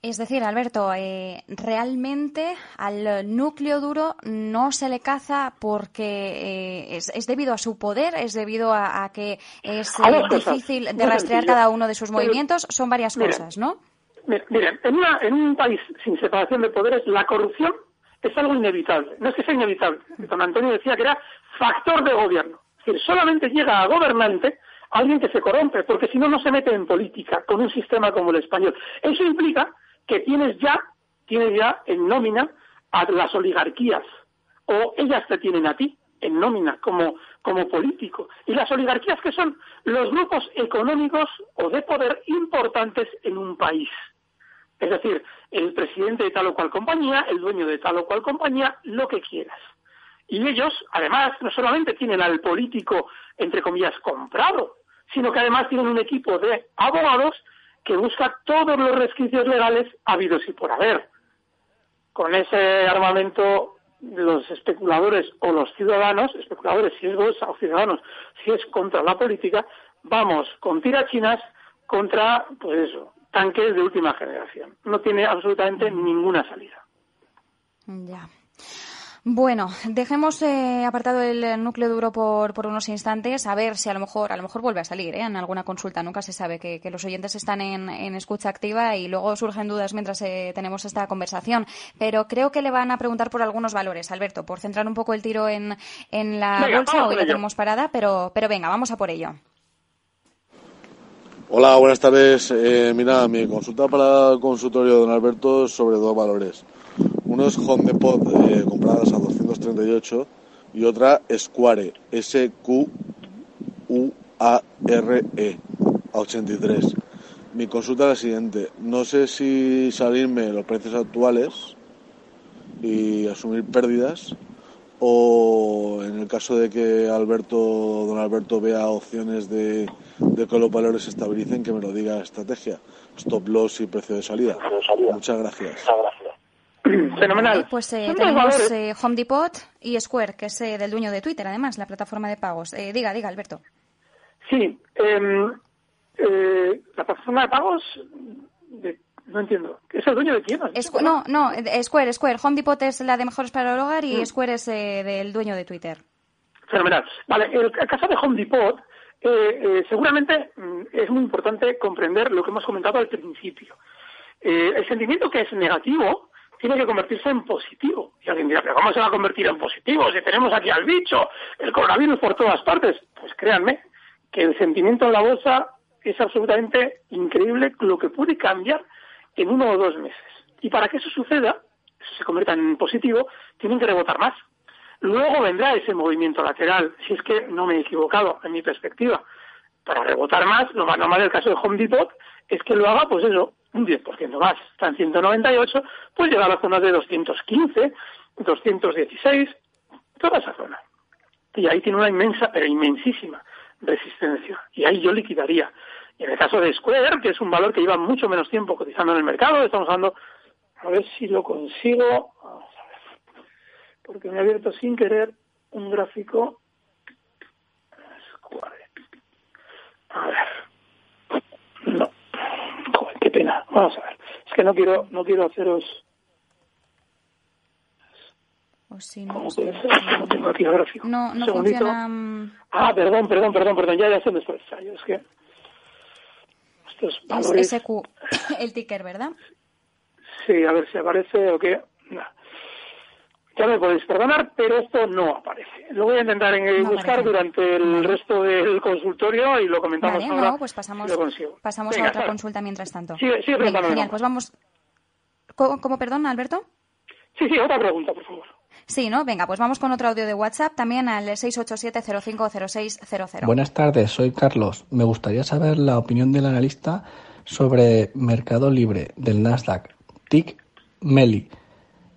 Es decir, Alberto, eh, realmente al núcleo duro no se le caza porque eh, es, debido a su poder, es debido a, que es eh, difícil de rastrear cada uno de sus movimientos. Son varias cosas, ¿no? Miren, en, en un país sin separación de poderes, la corrupción es algo inevitable. No es que sea inevitable. Don Antonio decía que era factor de gobierno. Es decir, solamente llega a gobernante alguien que se corrompe, porque si no, no se mete en política con un sistema como el español. Eso implica que tienes ya, tienes ya en nómina a las oligarquías, o ellas te tienen a ti en nómina como, como político. Y las oligarquías que son los grupos económicos o de poder importantes en un país. Es decir, el presidente de tal o cual compañía, el dueño de tal o cual compañía, lo que quieras. Y ellos, además, no solamente tienen al político, entre comillas, comprado, sino que además tienen un equipo de abogados que busca todos los resquicios legales habidos y por haber. Con ese armamento, los especuladores o los ciudadanos, especuladores si es bolsa o ciudadanos si es contra la política, vamos con tirachinas contra, pues eso, tanques de última generación. No tiene absolutamente ninguna salida. Ya. Bueno, dejemos eh, apartado el núcleo duro por, por, unos instantes, a ver si a lo mejor, a lo mejor vuelve a salir ¿eh? en alguna consulta. Nunca se sabe que, los oyentes están en, escucha activa y luego surgen dudas mientras eh, tenemos esta conversación. Pero creo que le van a preguntar por algunos valores, Alberto, por centrar un poco el tiro en, en la bolsa. Hoy la tenemos parada, pero, pero venga, vamos a por ello. Hola, buenas tardes. Eh, mira, mi consulta para el consultorio de don Alberto sobre dos valores. Uno es Home Depot eh, compradas a 238 y otra Square, S-Q-U-A-R-E, a 83. Mi consulta es la siguiente. No sé si salirme los precios actuales y asumir pérdidas o en el caso de que Alberto, don Alberto vea opciones de, de que los valores se estabilicen, que me lo diga estrategia, stop loss y precio de salida. Muchas gracias. Fenomenal. Vale, pues eh, tenemos eh, Home Depot y Square, que es eh, del dueño de Twitter, además, la plataforma de pagos. Eh, diga, diga, Alberto. Sí, em, la plataforma de pagos, de- no entiendo. ¿Es el dueño de quién? no, no, Square, Square. Home Depot es la de mejores para el hogar y Mm. Square es del dueño de Twitter. Fenomenal. Vale, el, el caso de Home Depot, seguramente mm, es muy importante comprender lo que hemos comentado al principio. El sentimiento que es negativo tiene que convertirse en positivo. Y alguien dirá, ¿pero cómo se va a convertir en positivo si tenemos aquí al bicho, el coronavirus por todas partes? Pues créanme que el sentimiento en la bolsa es absolutamente increíble lo que puede cambiar en uno o dos meses. Y para que eso suceda, se convierta en positivo, tienen que rebotar más. Luego vendrá ese movimiento lateral, si es que no me he equivocado en mi perspectiva. Para rebotar más, lo más normal del caso de Home Depot es que lo haga, pues eso, un 10% más. Está en 198, pues llega a la zona de 215, 216, toda esa zona. Y ahí tiene una inmensa, pero inmensísima resistencia. Y ahí yo liquidaría. Y en el caso de Square, que es un valor que lleva mucho menos tiempo cotizando en el mercado, estamos hablando, a ver si lo consigo, vamos a ver, porque me he abierto sin querer un gráfico. Square. A ver. Pena. Vamos a ver. Es que no quiero, no quiero haceros. O si no, ¿Cómo es? No tengo aquí el gráfico. no, funciona. mm, Ah, perdón, perdón, perdón, perdón. Ya, ya está el ensayo. Es que estos Es valores. SQ, el ticker, ¿verdad? Sí, a ver si aparece o qué. Ya me podéis perdonar, pero esto no aparece. Lo voy a intentar en- No buscar aparece. durante el resto del consultorio y lo comentamos Vale, ahora. no, pues pasamos, lo consigo. pasamos Venga, a otra claro. consulta mientras tanto. Sigue- sigue Venga, genial, pues vamos. ¿Cómo, cómo, perdón, Alberto? Sí, sí, otra pregunta, por favor. Sí, ¿no? Venga, pues vamos con otro audio de WhatsApp también al 687-050600. Buenas tardes, soy Carlos. Me gustaría saber la opinión del analista sobre Mercado Libre del Nasdaq, TIC Meli,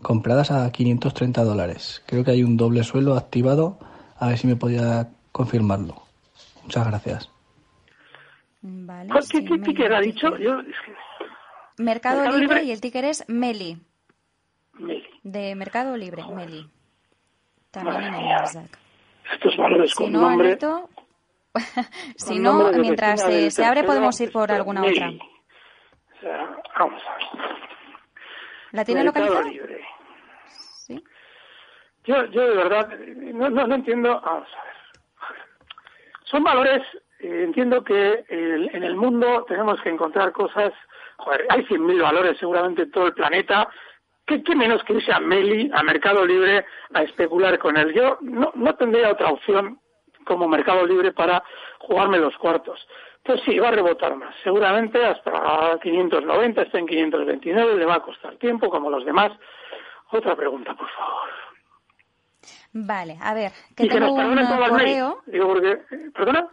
compradas a 530 dólares. Creo que hay un doble suelo activado. A ver si me podía confirmarlo. Muchas gracias. Vale, ¿Cuál- ¿Qué, sí, qué Meli, ticker ha ticker. dicho? Yo, Mercado, Mercado Libre, Libre. y el ticker es Meli, Meli. de Mercado Libre, Meli. También Madre en el. Nasdaq. Estos valores Si con no, nombre. Alberto, si con no, mientras del se abre podemos ir por alguna Meli. otra. O sea, vamos a ver. ¿La tiene Mercado localizada? Libre. Yo, yo de verdad no, no, no entiendo. Vamos a ver. Son valores. eh, entiendo que en el mundo tenemos que encontrar cosas. Joder, hay 100.000 valores seguramente en todo el planeta. ¿Qué, qué menos que irse a Meli, a Mercado Libre, a especular con él? Yo no, no tendría otra opción como Mercado Libre para jugarme los cuartos. Pues sí, va a rebotar más. Seguramente hasta 590, está en 529, le va a costar tiempo, como los demás. Otra pregunta, por favor. Vale, a ver, que y que nos tengo un correo. Digo, porque... ¿Perdona?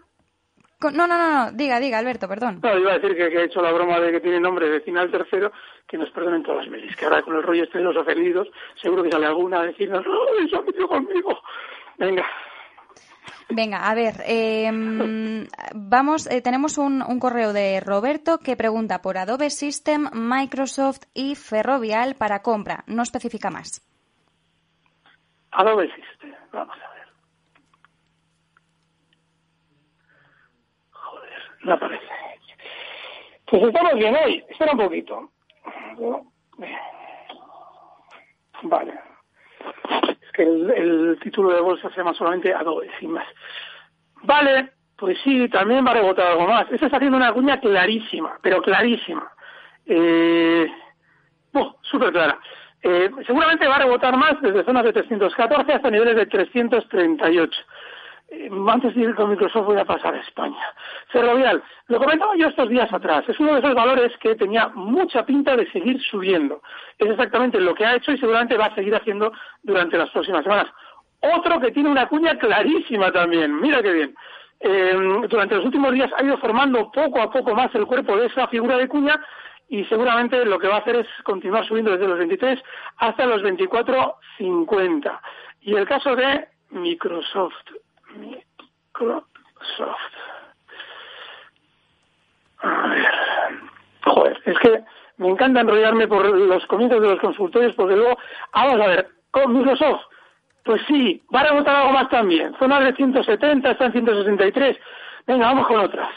No, no, no, no, diga, diga, Alberto, perdón. No, iba a decir que, que he hecho la broma de que tiene nombre de final tercero, que nos perdonen todas las mails. Que ahora con el rollo este de los ofendidos, seguro que sale alguna a decirnos, ¡ay, se ha metido conmigo! Venga. Venga, a ver, eh, vamos, eh, tenemos un, un correo de Roberto que pregunta por Adobe System, Microsoft y Ferrovial para compra. No especifica más. System. Vamos a ver. Joder, no aparece. Pues estamos bien hoy. Espera un poquito. Vale. Es que el, el título de bolsa se llama solamente Adobe, sin más. Vale, pues sí, también va a rebotar algo más. Eso está haciendo una cuña clarísima, pero clarísima. Eh, oh, súper clara. Eh, seguramente va a rebotar más desde zonas de 314 hasta niveles de 338. Eh, antes de ir con Microsoft voy a pasar a España. Ferrovial, lo comentaba yo estos días atrás, es uno de esos valores que tenía mucha pinta de seguir subiendo. Es exactamente lo que ha hecho y seguramente va a seguir haciendo durante las próximas semanas. Otro que tiene una cuña clarísima también, mira qué bien. Eh, durante los últimos días ha ido formando poco a poco más el cuerpo de esa figura de cuña y seguramente lo que va a hacer es continuar subiendo desde los 23 hasta los 24.50. Y el caso de Microsoft. Microsoft. A ver. Joder, es que me encanta enrollarme por los comienzos de los consultorios porque luego, vamos a ver, con Microsoft, pues sí, va a rebotar algo más también. Zona de 170, está en 163. Venga, vamos con otras.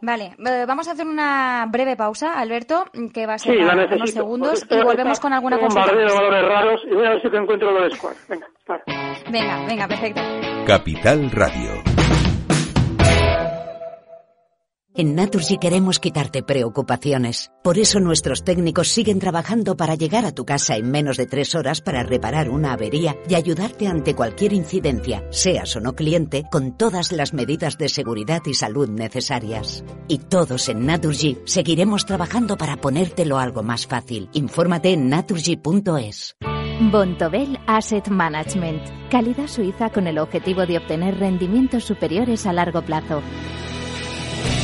Vale, eh, vamos a hacer una breve pausa, Alberto, que va a ser Sí, la necesito. unos segundos y volvemos con alguna un consulta. bombardeo de valores raros y voy a ver si te encuentro lo de Square. Venga, claro. Venga, venga, perfecto. Capital Radio. En Naturgy queremos quitarte preocupaciones. Por eso nuestros técnicos siguen trabajando para llegar a tu casa en menos de tres horas para reparar una avería y ayudarte ante cualquier incidencia, seas o no cliente, con todas las medidas de seguridad y salud necesarias. Y todos en Naturgy seguiremos trabajando para ponértelo algo más fácil. Infórmate en naturgy.es. Bontobel Asset Management. Calidad suiza con el objetivo de obtener rendimientos superiores a largo plazo.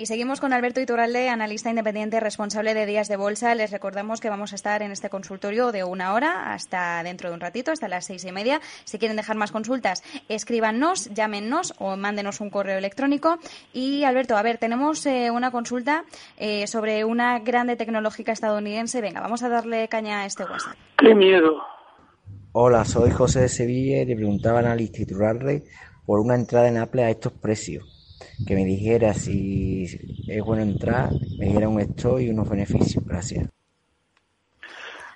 Y seguimos con Alberto Iturralde, analista independiente responsable de días de bolsa. Les recordamos que vamos a estar en este consultorio de una hora hasta dentro de un ratito, hasta las seis y media. Si quieren dejar más consultas, escríbanos, llámenos o mándenos un correo electrónico. Y Alberto, a ver, tenemos eh, una consulta eh, sobre una grande tecnológica estadounidense. Venga, vamos a darle caña a este WhatsApp. ¡Qué miedo! Hola, soy José de Sevilla y le preguntaba al analista Iturralde por una entrada en Apple a estos precios. Que me dijera si es bueno entrar, me dijera un stop y unos beneficios. Gracias.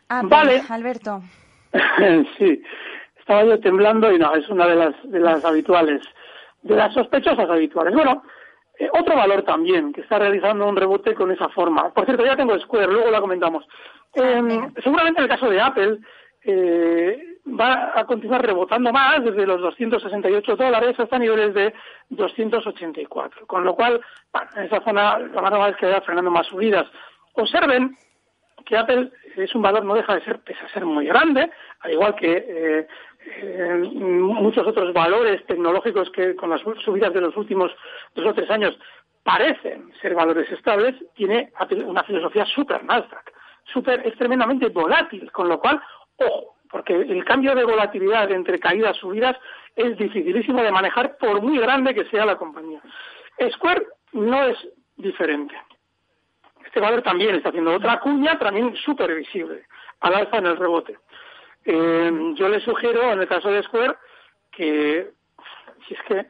Ah, Vale. Alberto. sí, estaba yo temblando y no, es una de las, de las habituales, de las sospechosas habituales. Bueno, eh, otro valor también que está realizando un rebote con esa forma. Por cierto, ya tengo Square, luego la comentamos. Eh, seguramente en el caso de Apple eh, va a continuar rebotando más desde los 268 dólares hasta niveles de 284. Con lo cual, en esa zona lo más normal es que vaya frenando más subidas. Observen que Apple es un valor, no deja de ser, pese a ser muy grande, al igual que eh, eh, muchos otros valores tecnológicos que con las subidas de los últimos dos o tres años parecen ser valores estables, tiene una filosofía super Nasdaq, super, es tremendamente volátil, con lo cual, ojo, porque el cambio de volatilidad entre caídas y subidas es dificilísimo de manejar por muy grande que sea la compañía. Square no es diferente. Este valor también está haciendo otra cuña, también súper visible, al alza en el rebote. Eh, yo le sugiero, en el caso de Square, que si es que,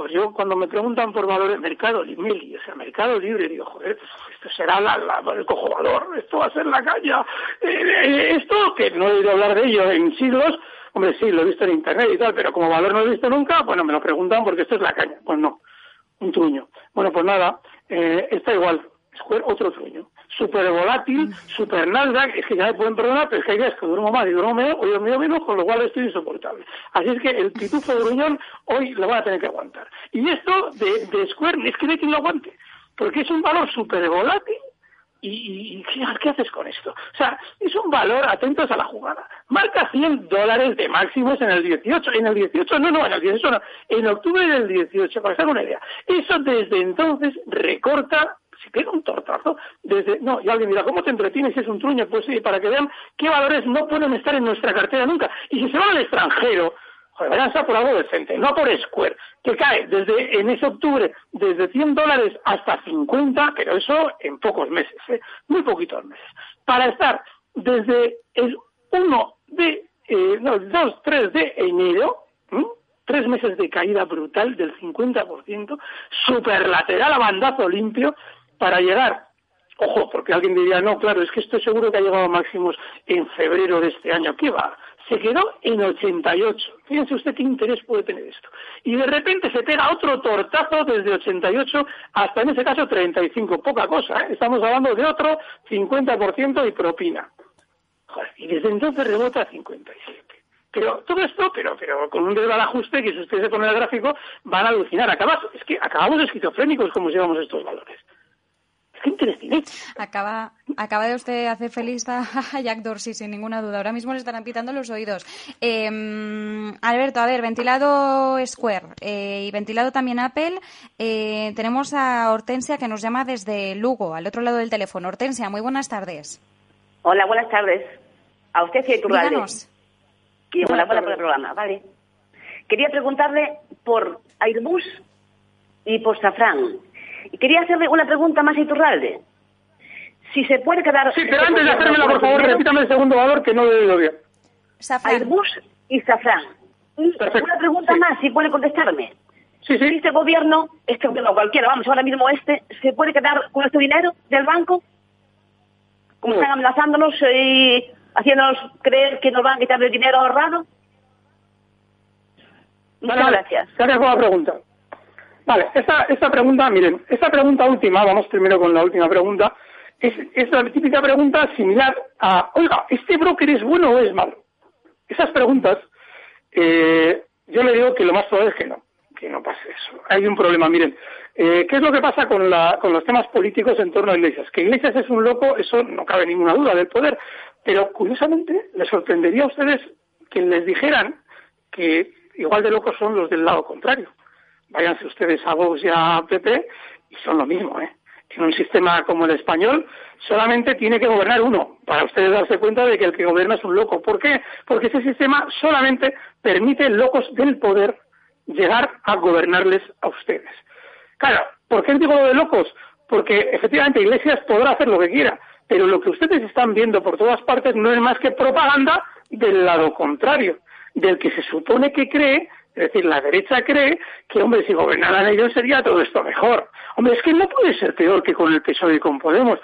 joder, yo cuando me preguntan por valores, mercado libre, o sea, mercado libre, digo, joder, pues esto será la, la, el valor, esto va a ser la caña. Eh, eh, esto, que no he oído hablar de ello en siglos, hombre, sí, lo he visto en internet y tal, pero como valor no lo he visto nunca, bueno, me lo preguntan porque esto es la caña. Pues no, un truño. Bueno, pues nada, eh, está igual. Square, otro truño. Súper volátil, súper Nasdaq, es que ya me pueden perdonar, pero es que hay días que duermo más y duermo menos, hoy dormido menos, con lo cual estoy insoportable. Así es que el pitufo de gruñón hoy lo van a tener que aguantar. Y esto de, de Square es que no hay quien lo aguante, porque es un valor súper volátil y, y, ¿qué, ¿qué haces con esto? O sea, es un valor, atentos a la jugada. Marca 100 dólares de máximos en el 18. En el 18, no, no, en el 18 no. En octubre del 18, para que se hagan una idea. Eso desde entonces recorta se pega un tortazo desde no y alguien dirá cómo te entretienes es un truño pues sí para que vean qué valores no pueden estar en nuestra cartera nunca y si se van al extranjero joder, vayan a por algo decente no por Square que cae desde en ese octubre desde 100 dólares hasta 50 pero eso en pocos meses ¿eh? muy poquitos meses para estar desde el 1 de eh, no, 2 3 de enero ¿eh? tres meses de caída brutal del 50%, superlateral a bandazo limpio, para llegar Ojo, porque alguien diría, no, claro, es que estoy seguro que ha llegado a máximos en febrero de este año. ¿Qué va? Se quedó en 88. Fíjense usted qué interés puede tener esto. Y de repente se pega otro tortazo desde 88 hasta, en ese caso, 35. Poca cosa, ¿eh? Estamos hablando de otro 50% y propina. Y desde entonces rebota a 57. Pero todo esto, pero, pero con un desbalajuste que si ustedes se ponen el gráfico van a alucinar. Acabas, es que acabamos esquizofrénicos como llevamos estos valores. ¿Qué interés tiene? Acaba, acaba de usted hacer feliz a, Jack Dorsey, sin ninguna duda. Ahora mismo le estarán pitando los oídos. Em, Alberto, a ver, ventilado Square eh, y ventilado también Apple. Eh, tenemos a Hortensia que nos llama desde Lugo, al otro lado del teléfono. Hortensia, muy buenas tardes. Hola, buenas tardes. A usted sí, Turralde. Y hola, por el programa, vale. Quería preguntarle por Airbus y por Safran. Y quería hacerle una pregunta más a Iturralde. Si se puede quedar... Sí, pero antes de hacérmela, por favor, repítame el segundo valor que no he oído bien. Airbus y Safran. Y una pregunta más, si puede contestarme. Sí, sí. Este gobierno, este gobierno cualquiera, vamos, ahora mismo este, ¿se puede quedar con este dinero del banco? Como están amenazándonos y haciéndonos creer que nos van a quitar el dinero ahorrado. Muchas gracias. Gracias por la pregunta. Vale, esta, esta pregunta, miren, esta pregunta última, vamos primero con la última pregunta, es, es la típica pregunta similar a, oiga, ¿este broker es bueno o es malo? Esas preguntas, eh, yo le digo que lo más probable es que no, que no pase eso. Hay un problema, miren, eh, ¿qué es lo que pasa con, la, con los temas políticos en torno a Iglesias? Que Iglesias es un loco, eso no cabe ninguna duda del poder, pero curiosamente les sorprendería a ustedes que les dijeran que igual de locos son los del lado contrario váyanse ustedes a Vox y a PP y son lo mismo, ¿eh? En un sistema como el español solamente tiene que gobernar uno, para ustedes darse cuenta de que el que gobierna es un loco. ¿Por qué? Porque ese sistema solamente permite locos del poder llegar a gobernarles a ustedes. Claro, ¿por qué digo lo de locos? Porque efectivamente Iglesias podrá hacer lo que quiera, pero lo que ustedes están viendo por todas partes no es más que propaganda del lado contrario, del que se supone que cree es decir, la derecha cree que, hombre, si gobernaran ellos sería todo esto mejor. Hombre, es que no puede ser peor que con el PSOE y con Podemos.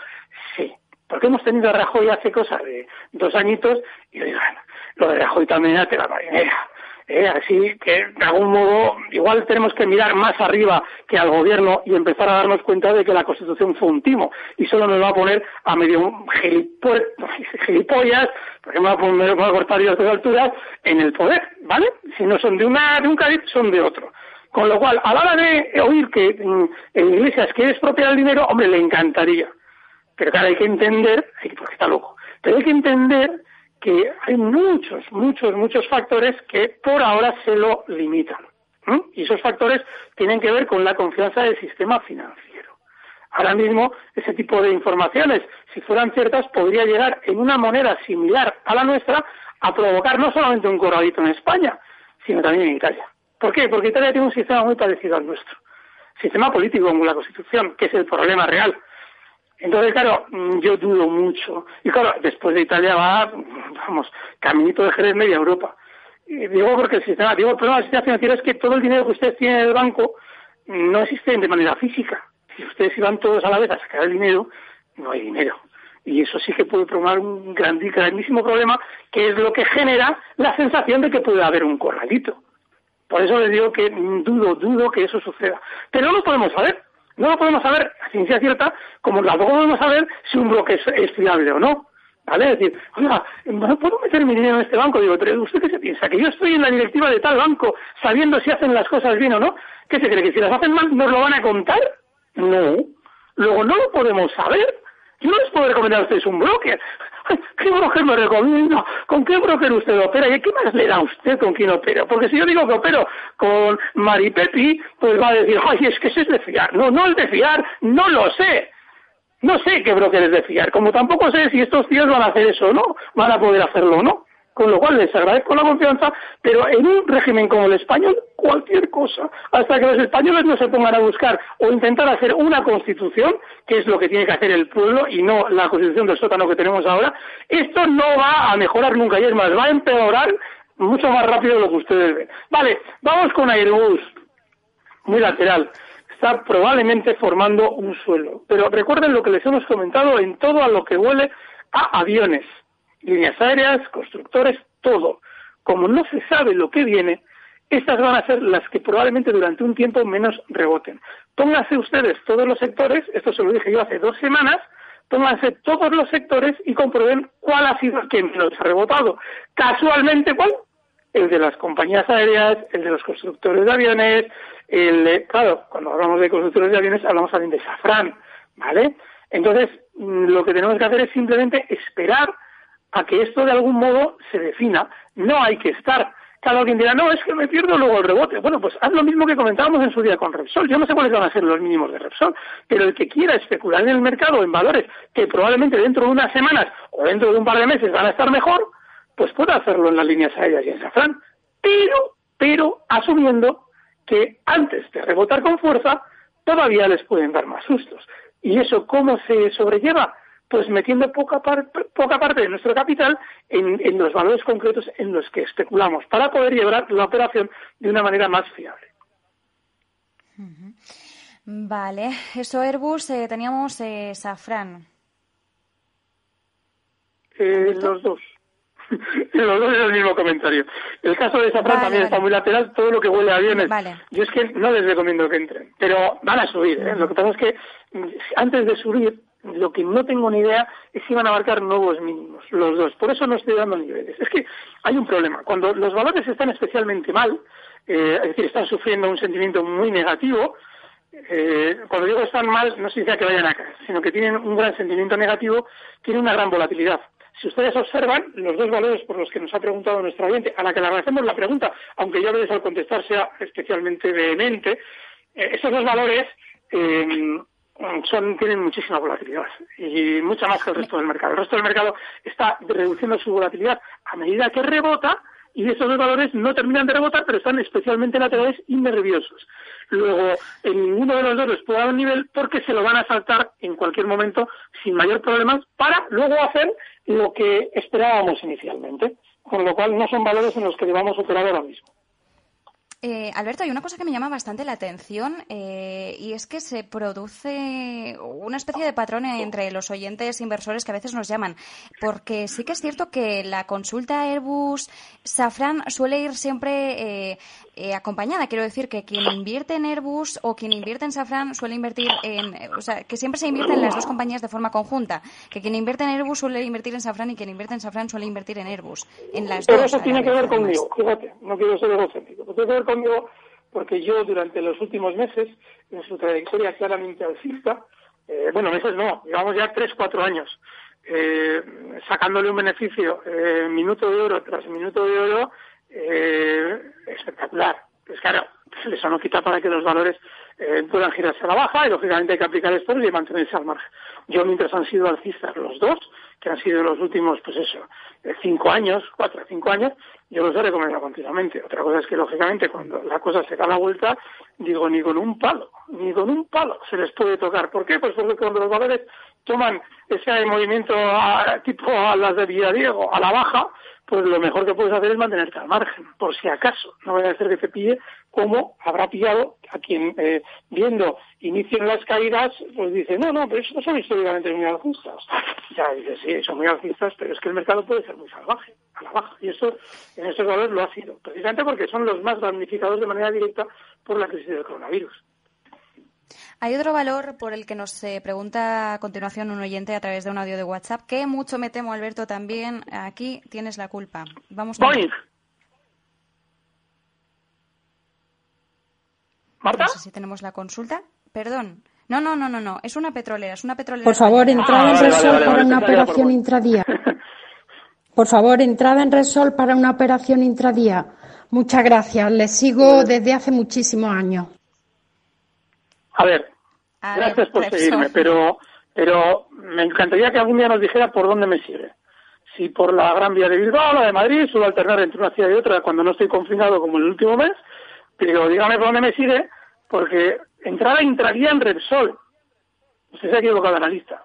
Sí, porque hemos tenido a Rajoy hace cosa de dos añitos y, oigan, lo de Rajoy también era la marinera. ¿Eh? Así que, de algún modo, igual tenemos que mirar más arriba que al gobierno y empezar a darnos cuenta de que la Constitución fue un timo y solo nos va a poner a medio gilipollas, porque me va a, poner, a cortar de alturas, en el poder, ¿vale? Si no son de, una, de un cariz, son de otro. Con lo cual, a la hora de oír que mm, en Iglesias quiere expropiar el dinero, hombre, le encantaría. Pero claro, hay que entender, porque está loco, pero hay que entender que hay muchos, muchos, muchos factores que por ahora se lo limitan. Y esos factores tienen que ver con la confianza del sistema financiero. Ahora mismo, ese tipo de informaciones, si fueran ciertas, podría llegar en una manera similar a la nuestra a provocar no solamente un corralito en España, sino también en Italia. ¿Por qué? Porque Italia tiene un sistema muy parecido al nuestro. Sistema político como la Constitución, que es el problema real. Entonces, claro, mm, yo dudo mucho. Y claro, después de Italia va, vamos, caminito de Jerez media Europa. Y digo porque el sistema, digo, el problema del sistema financiero es que todo el dinero que ustedes tienen en el banco no existe de manera física. Si ustedes iban todos a la vez a sacar el dinero, no hay dinero. Y eso sí que puede provocar un grandísimo problema, que es lo que genera la sensación de que puede haber un corralito. Por eso les digo que dudo, dudo que eso suceda. Pero no lo podemos saber. No lo podemos saber a ciencia cierta, como tampoco podemos saber si un bloque es, fiable o no. ¿Vale? Es decir, oiga, ¿no puedo meter mi dinero en este banco? Digo, ¿usted qué se piensa? ¿Que yo estoy en la directiva de tal banco sabiendo si hacen las cosas bien o no? ¿Qué se cree? ¿Que si las hacen mal nos lo van a contar? No. Luego no lo podemos saber. Yo no les puedo recomendar a ustedes un broker. ¿Qué broker me recomienda? ¿Con qué broker usted opera? ¿Y qué más le da usted con quién opera? Porque si yo digo que opero con Maripepi, pues va a decir, ay, es que ese es de fiar. No, no es de fiar, no lo sé. No sé qué broker es de fiar. Como tampoco sé si estos tíos van a hacer eso o no, van a poder hacerlo o no con lo cual les agradezco la confianza, pero en un régimen como el español, cualquier cosa, hasta que los españoles no se pongan a buscar o intentar hacer una constitución, que es lo que tiene que hacer el pueblo y no la constitución del sótano que tenemos ahora, esto no va a mejorar nunca y es más, va a empeorar mucho más rápido de lo que ustedes ven. Vale, vamos con Airbus, muy lateral. Está probablemente formando un suelo. Pero recuerden lo que les hemos comentado en todo a lo que huele a aviones, líneas aéreas, constructores, todo. Como no se sabe lo que viene, estas van a ser las que probablemente durante un tiempo menos reboten. Pónganse ustedes todos los sectores, esto se lo dije yo hace dos semanas, pónganse todos los sectores y comprueben cuál ha sido el que menos ha rebotado. Casualmente, ¿cuál? El de las compañías aéreas, el de los constructores de aviones, el de, claro, cuando hablamos de constructores de aviones hablamos también de Safran, ¿vale? Entonces, mm, lo que tenemos que hacer es simplemente esperar a que esto de algún modo se defina. No hay que estar Claro, alguien dirá, no, es que me pierdo luego el rebote. Bueno, pues haz lo mismo que comentábamos en su día con Repsol. Yo no sé cuáles van a ser los mínimos de Repsol, pero el que quiera especular en el mercado en valores que probablemente dentro de unas semanas o dentro de un par de meses van a estar mejor, pues puede hacerlo en las líneas aéreas y en Safran. Pero, pero asumiendo que antes de rebotar con fuerza, todavía les pueden dar más sustos. ¿Y eso cómo se sobrelleva? Pues metiendo poca, poca parte de nuestro capital en, los valores concretos en los que especulamos para poder llevar la operación de una manera más fiable. Vale, eso Airbus, eh, teníamos eh, Safran. Eh, los dos. los dos es el mismo comentario. El caso de Safran también está muy lateral, todo lo que huele a aviones. Yo es que no les recomiendo que entren, pero van a subir. ¿eh? Lo que pasa es que mm, antes de subir lo que no tengo ni idea es si van a marcar nuevos mínimos, los dos. Por eso no estoy dando niveles. Es que hay un problema. Cuando los valores están especialmente mal, eh, es decir, están sufriendo un sentimiento muy negativo, eh, cuando digo están mal, no significa que vayan a caer, sino que tienen un gran sentimiento negativo, tienen una gran volatilidad. Si ustedes observan, los dos valores por los que nos ha preguntado nuestra oyente, a la que le agradecemos la pregunta, aunque yo a veces al contestar sea especialmente vehemente, eh, esos dos valores eh, son, tienen muchísima volatilidad y mucha más que el resto del mercado. El resto del mercado está reduciendo su volatilidad a medida que rebota y esos dos valores no terminan de rebotar, pero están especialmente laterales y nerviosos. Luego, en ninguno de los dos les puede dar un nivel porque se lo van a saltar en cualquier momento sin mayor problema para luego hacer lo que esperábamos inicialmente. Con lo cual, no son valores en los que debamos operar ahora mismo. Eh, Alberto, hay una cosa que me llama bastante la atención eh, y es que se produce una especie de patrón entre los oyentes inversores que a veces nos llaman, porque sí que es cierto que la consulta Airbus Safran suele ir siempre eh, eh, acompañada. Quiero decir que quien invierte en Airbus o quien invierte en Safran suele invertir en, o sea, que siempre se invierte en las dos compañías de forma conjunta. Que quien invierte en Airbus suele invertir en Safran y quien invierte en Safran suele invertir en Airbus. En las Pero dos. eso tiene que ver conmigo, fíjate, no quiero ser egocéntrico, tiene que ver conmigo porque yo durante los últimos meses, en su trayectoria claramente alcista, eh, bueno, meses no, llevamos ya tres, cuatro años, eh, sacándole un beneficio eh, minuto de oro tras minuto de oro eh, espectacular. Pues claro, eso no quita para que los valores eh, puedan girarse a la baja y lógicamente hay que aplicar esto y mantenerse al margen. Yo mientras han sido alcistas los dos, que han sido los últimos, pues eso, eh, cinco años, cuatro o cinco años, yo los he recomendado continuamente. Otra cosa es que lógicamente cuando la cosa se da la vuelta, digo ni con un palo, ni con un palo se les puede tocar. ¿Por qué? Pues porque cuando los valores toman ese movimiento tipo a las de Villadiego, a la baja, pues lo mejor que puedes hacer es mantenerte al margen, por si acaso. No vaya a ser que te pille como habrá pillado a quien, eh, viendo inicio en las caídas, pues dice, no, no, pero eso no son históricamente muy alcistas. Ya dice, sí, son muy alcistas, pero es que el mercado puede ser muy salvaje, a la baja. Y esto, en estos valores lo ha sido, precisamente porque son los más damnificados de manera directa por la crisis del coronavirus. Hay otro valor por el que nos eh, pregunta a continuación un oyente a través de un audio de WhatsApp, que mucho me temo, Alberto, también aquí tienes la culpa. Vamos a ¿Marta? No sé si tenemos la consulta. Perdón. No, no, no, no, no. Es una petrolera, es una petrolera. Por favor, entrada en Resol para una operación intradía. Por favor, entrada en Resol para una operación intradía. Muchas gracias. Les sigo desde hace muchísimos años. A ver, gracias por seguirme, pero, pero me encantaría que algún día nos dijera por dónde me sigue. Si por la Gran Vía de Bilbao, la de Madrid, suelo alternar entre una ciudad y otra cuando no estoy confinado como el último mes, pero dígame por dónde me sigue, porque entrada entraría en Repsol. Usted se ha equivocado en la lista.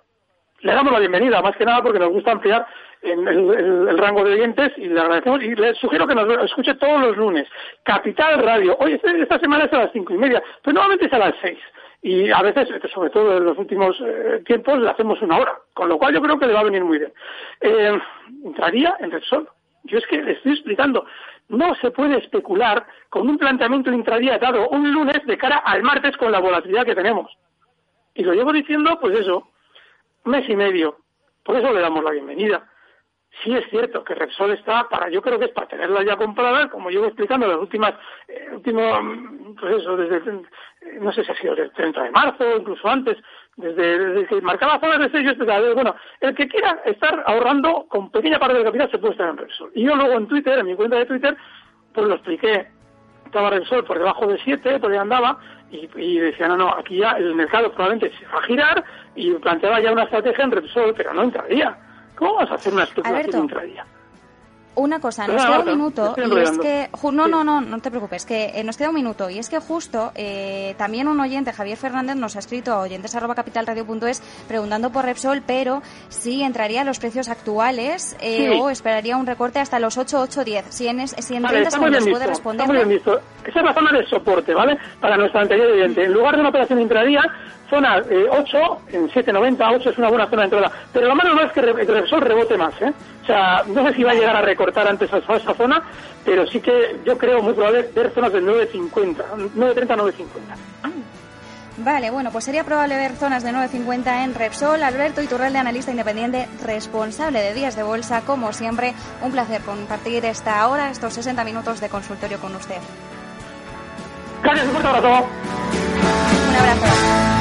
le damos la bienvenida, más que nada porque nos gusta ampliar el, el, rango de oyentes y le agradecemos y le sugiero que nos escuche todos los lunes. Capital Radio, hoy este, esta semana es a las cinco y media, pero normalmente es a las seis. Y a veces, sobre todo en los últimos eh, tiempos, le hacemos una hora, con lo cual yo creo que le va a venir muy bien. Eh, entraría en Repsol. Yo es que le estoy explicando, no se puede especular con un planteamiento intradía dado un lunes de cara al martes con la volatilidad que tenemos. Y lo llevo diciendo, pues eso, mes y medio. Por eso le damos la bienvenida. Sí es cierto que Repsol está para, yo creo que es para tenerla ya comprada, como llevo explicando las últimas, eh, último, mm, pues eso, desde, eh, no sé si ha sido el 30 de marzo incluso antes, desde, desde que marcaba zonas de sello especial. Bueno, el que quiera estar ahorrando con pequeña parte del capital se puede estar en Repsol. Y yo luego en Twitter, en mi cuenta de Twitter, pues lo expliqué. Estaba Repsol por debajo de 7, por ahí andaba, y, y decía, no, no, aquí ya el mercado probablemente se va a girar, y planteaba ya una estrategia en Repsol, pero no entraría ¿Cómo vas a hacer una especulación intradía? Una cosa, nos queda un minuto y es que no, no, no, no te preocupes, que eh, nos queda un minuto y es que justo eh, también un oyente, Javier Fernández, nos ha escrito a oyentes@capitalradio.es preguntando por Repsol, pero si entraría a los precios actuales eh, o esperaría un recorte hasta los 8, 8, 10. Si en, si en 30 segundos puede responder. Esa es la zona de soporte, ¿vale? Para nuestro anterior oyente. En lugar de una operación intradía, zona 8, eh, en 7,90, 8 es una buena zona de entrada. Pero lo malo no es que el Repsol rebote más, ¿eh? O sea, no sé si va a llegar a recortar antes a esa zona, pero sí que yo creo muy probable ver zonas de 9,50, 9,30, 9,50. Vale, bueno, pues sería probable ver zonas de 9.50 en Repsol. Alberto Iturralde, analista independiente, responsable de días de bolsa. Como siempre, un placer compartir esta hora, estos 60 minutos de consultorio con usted. Gracias, un fuerte abrazo. Un abrazo.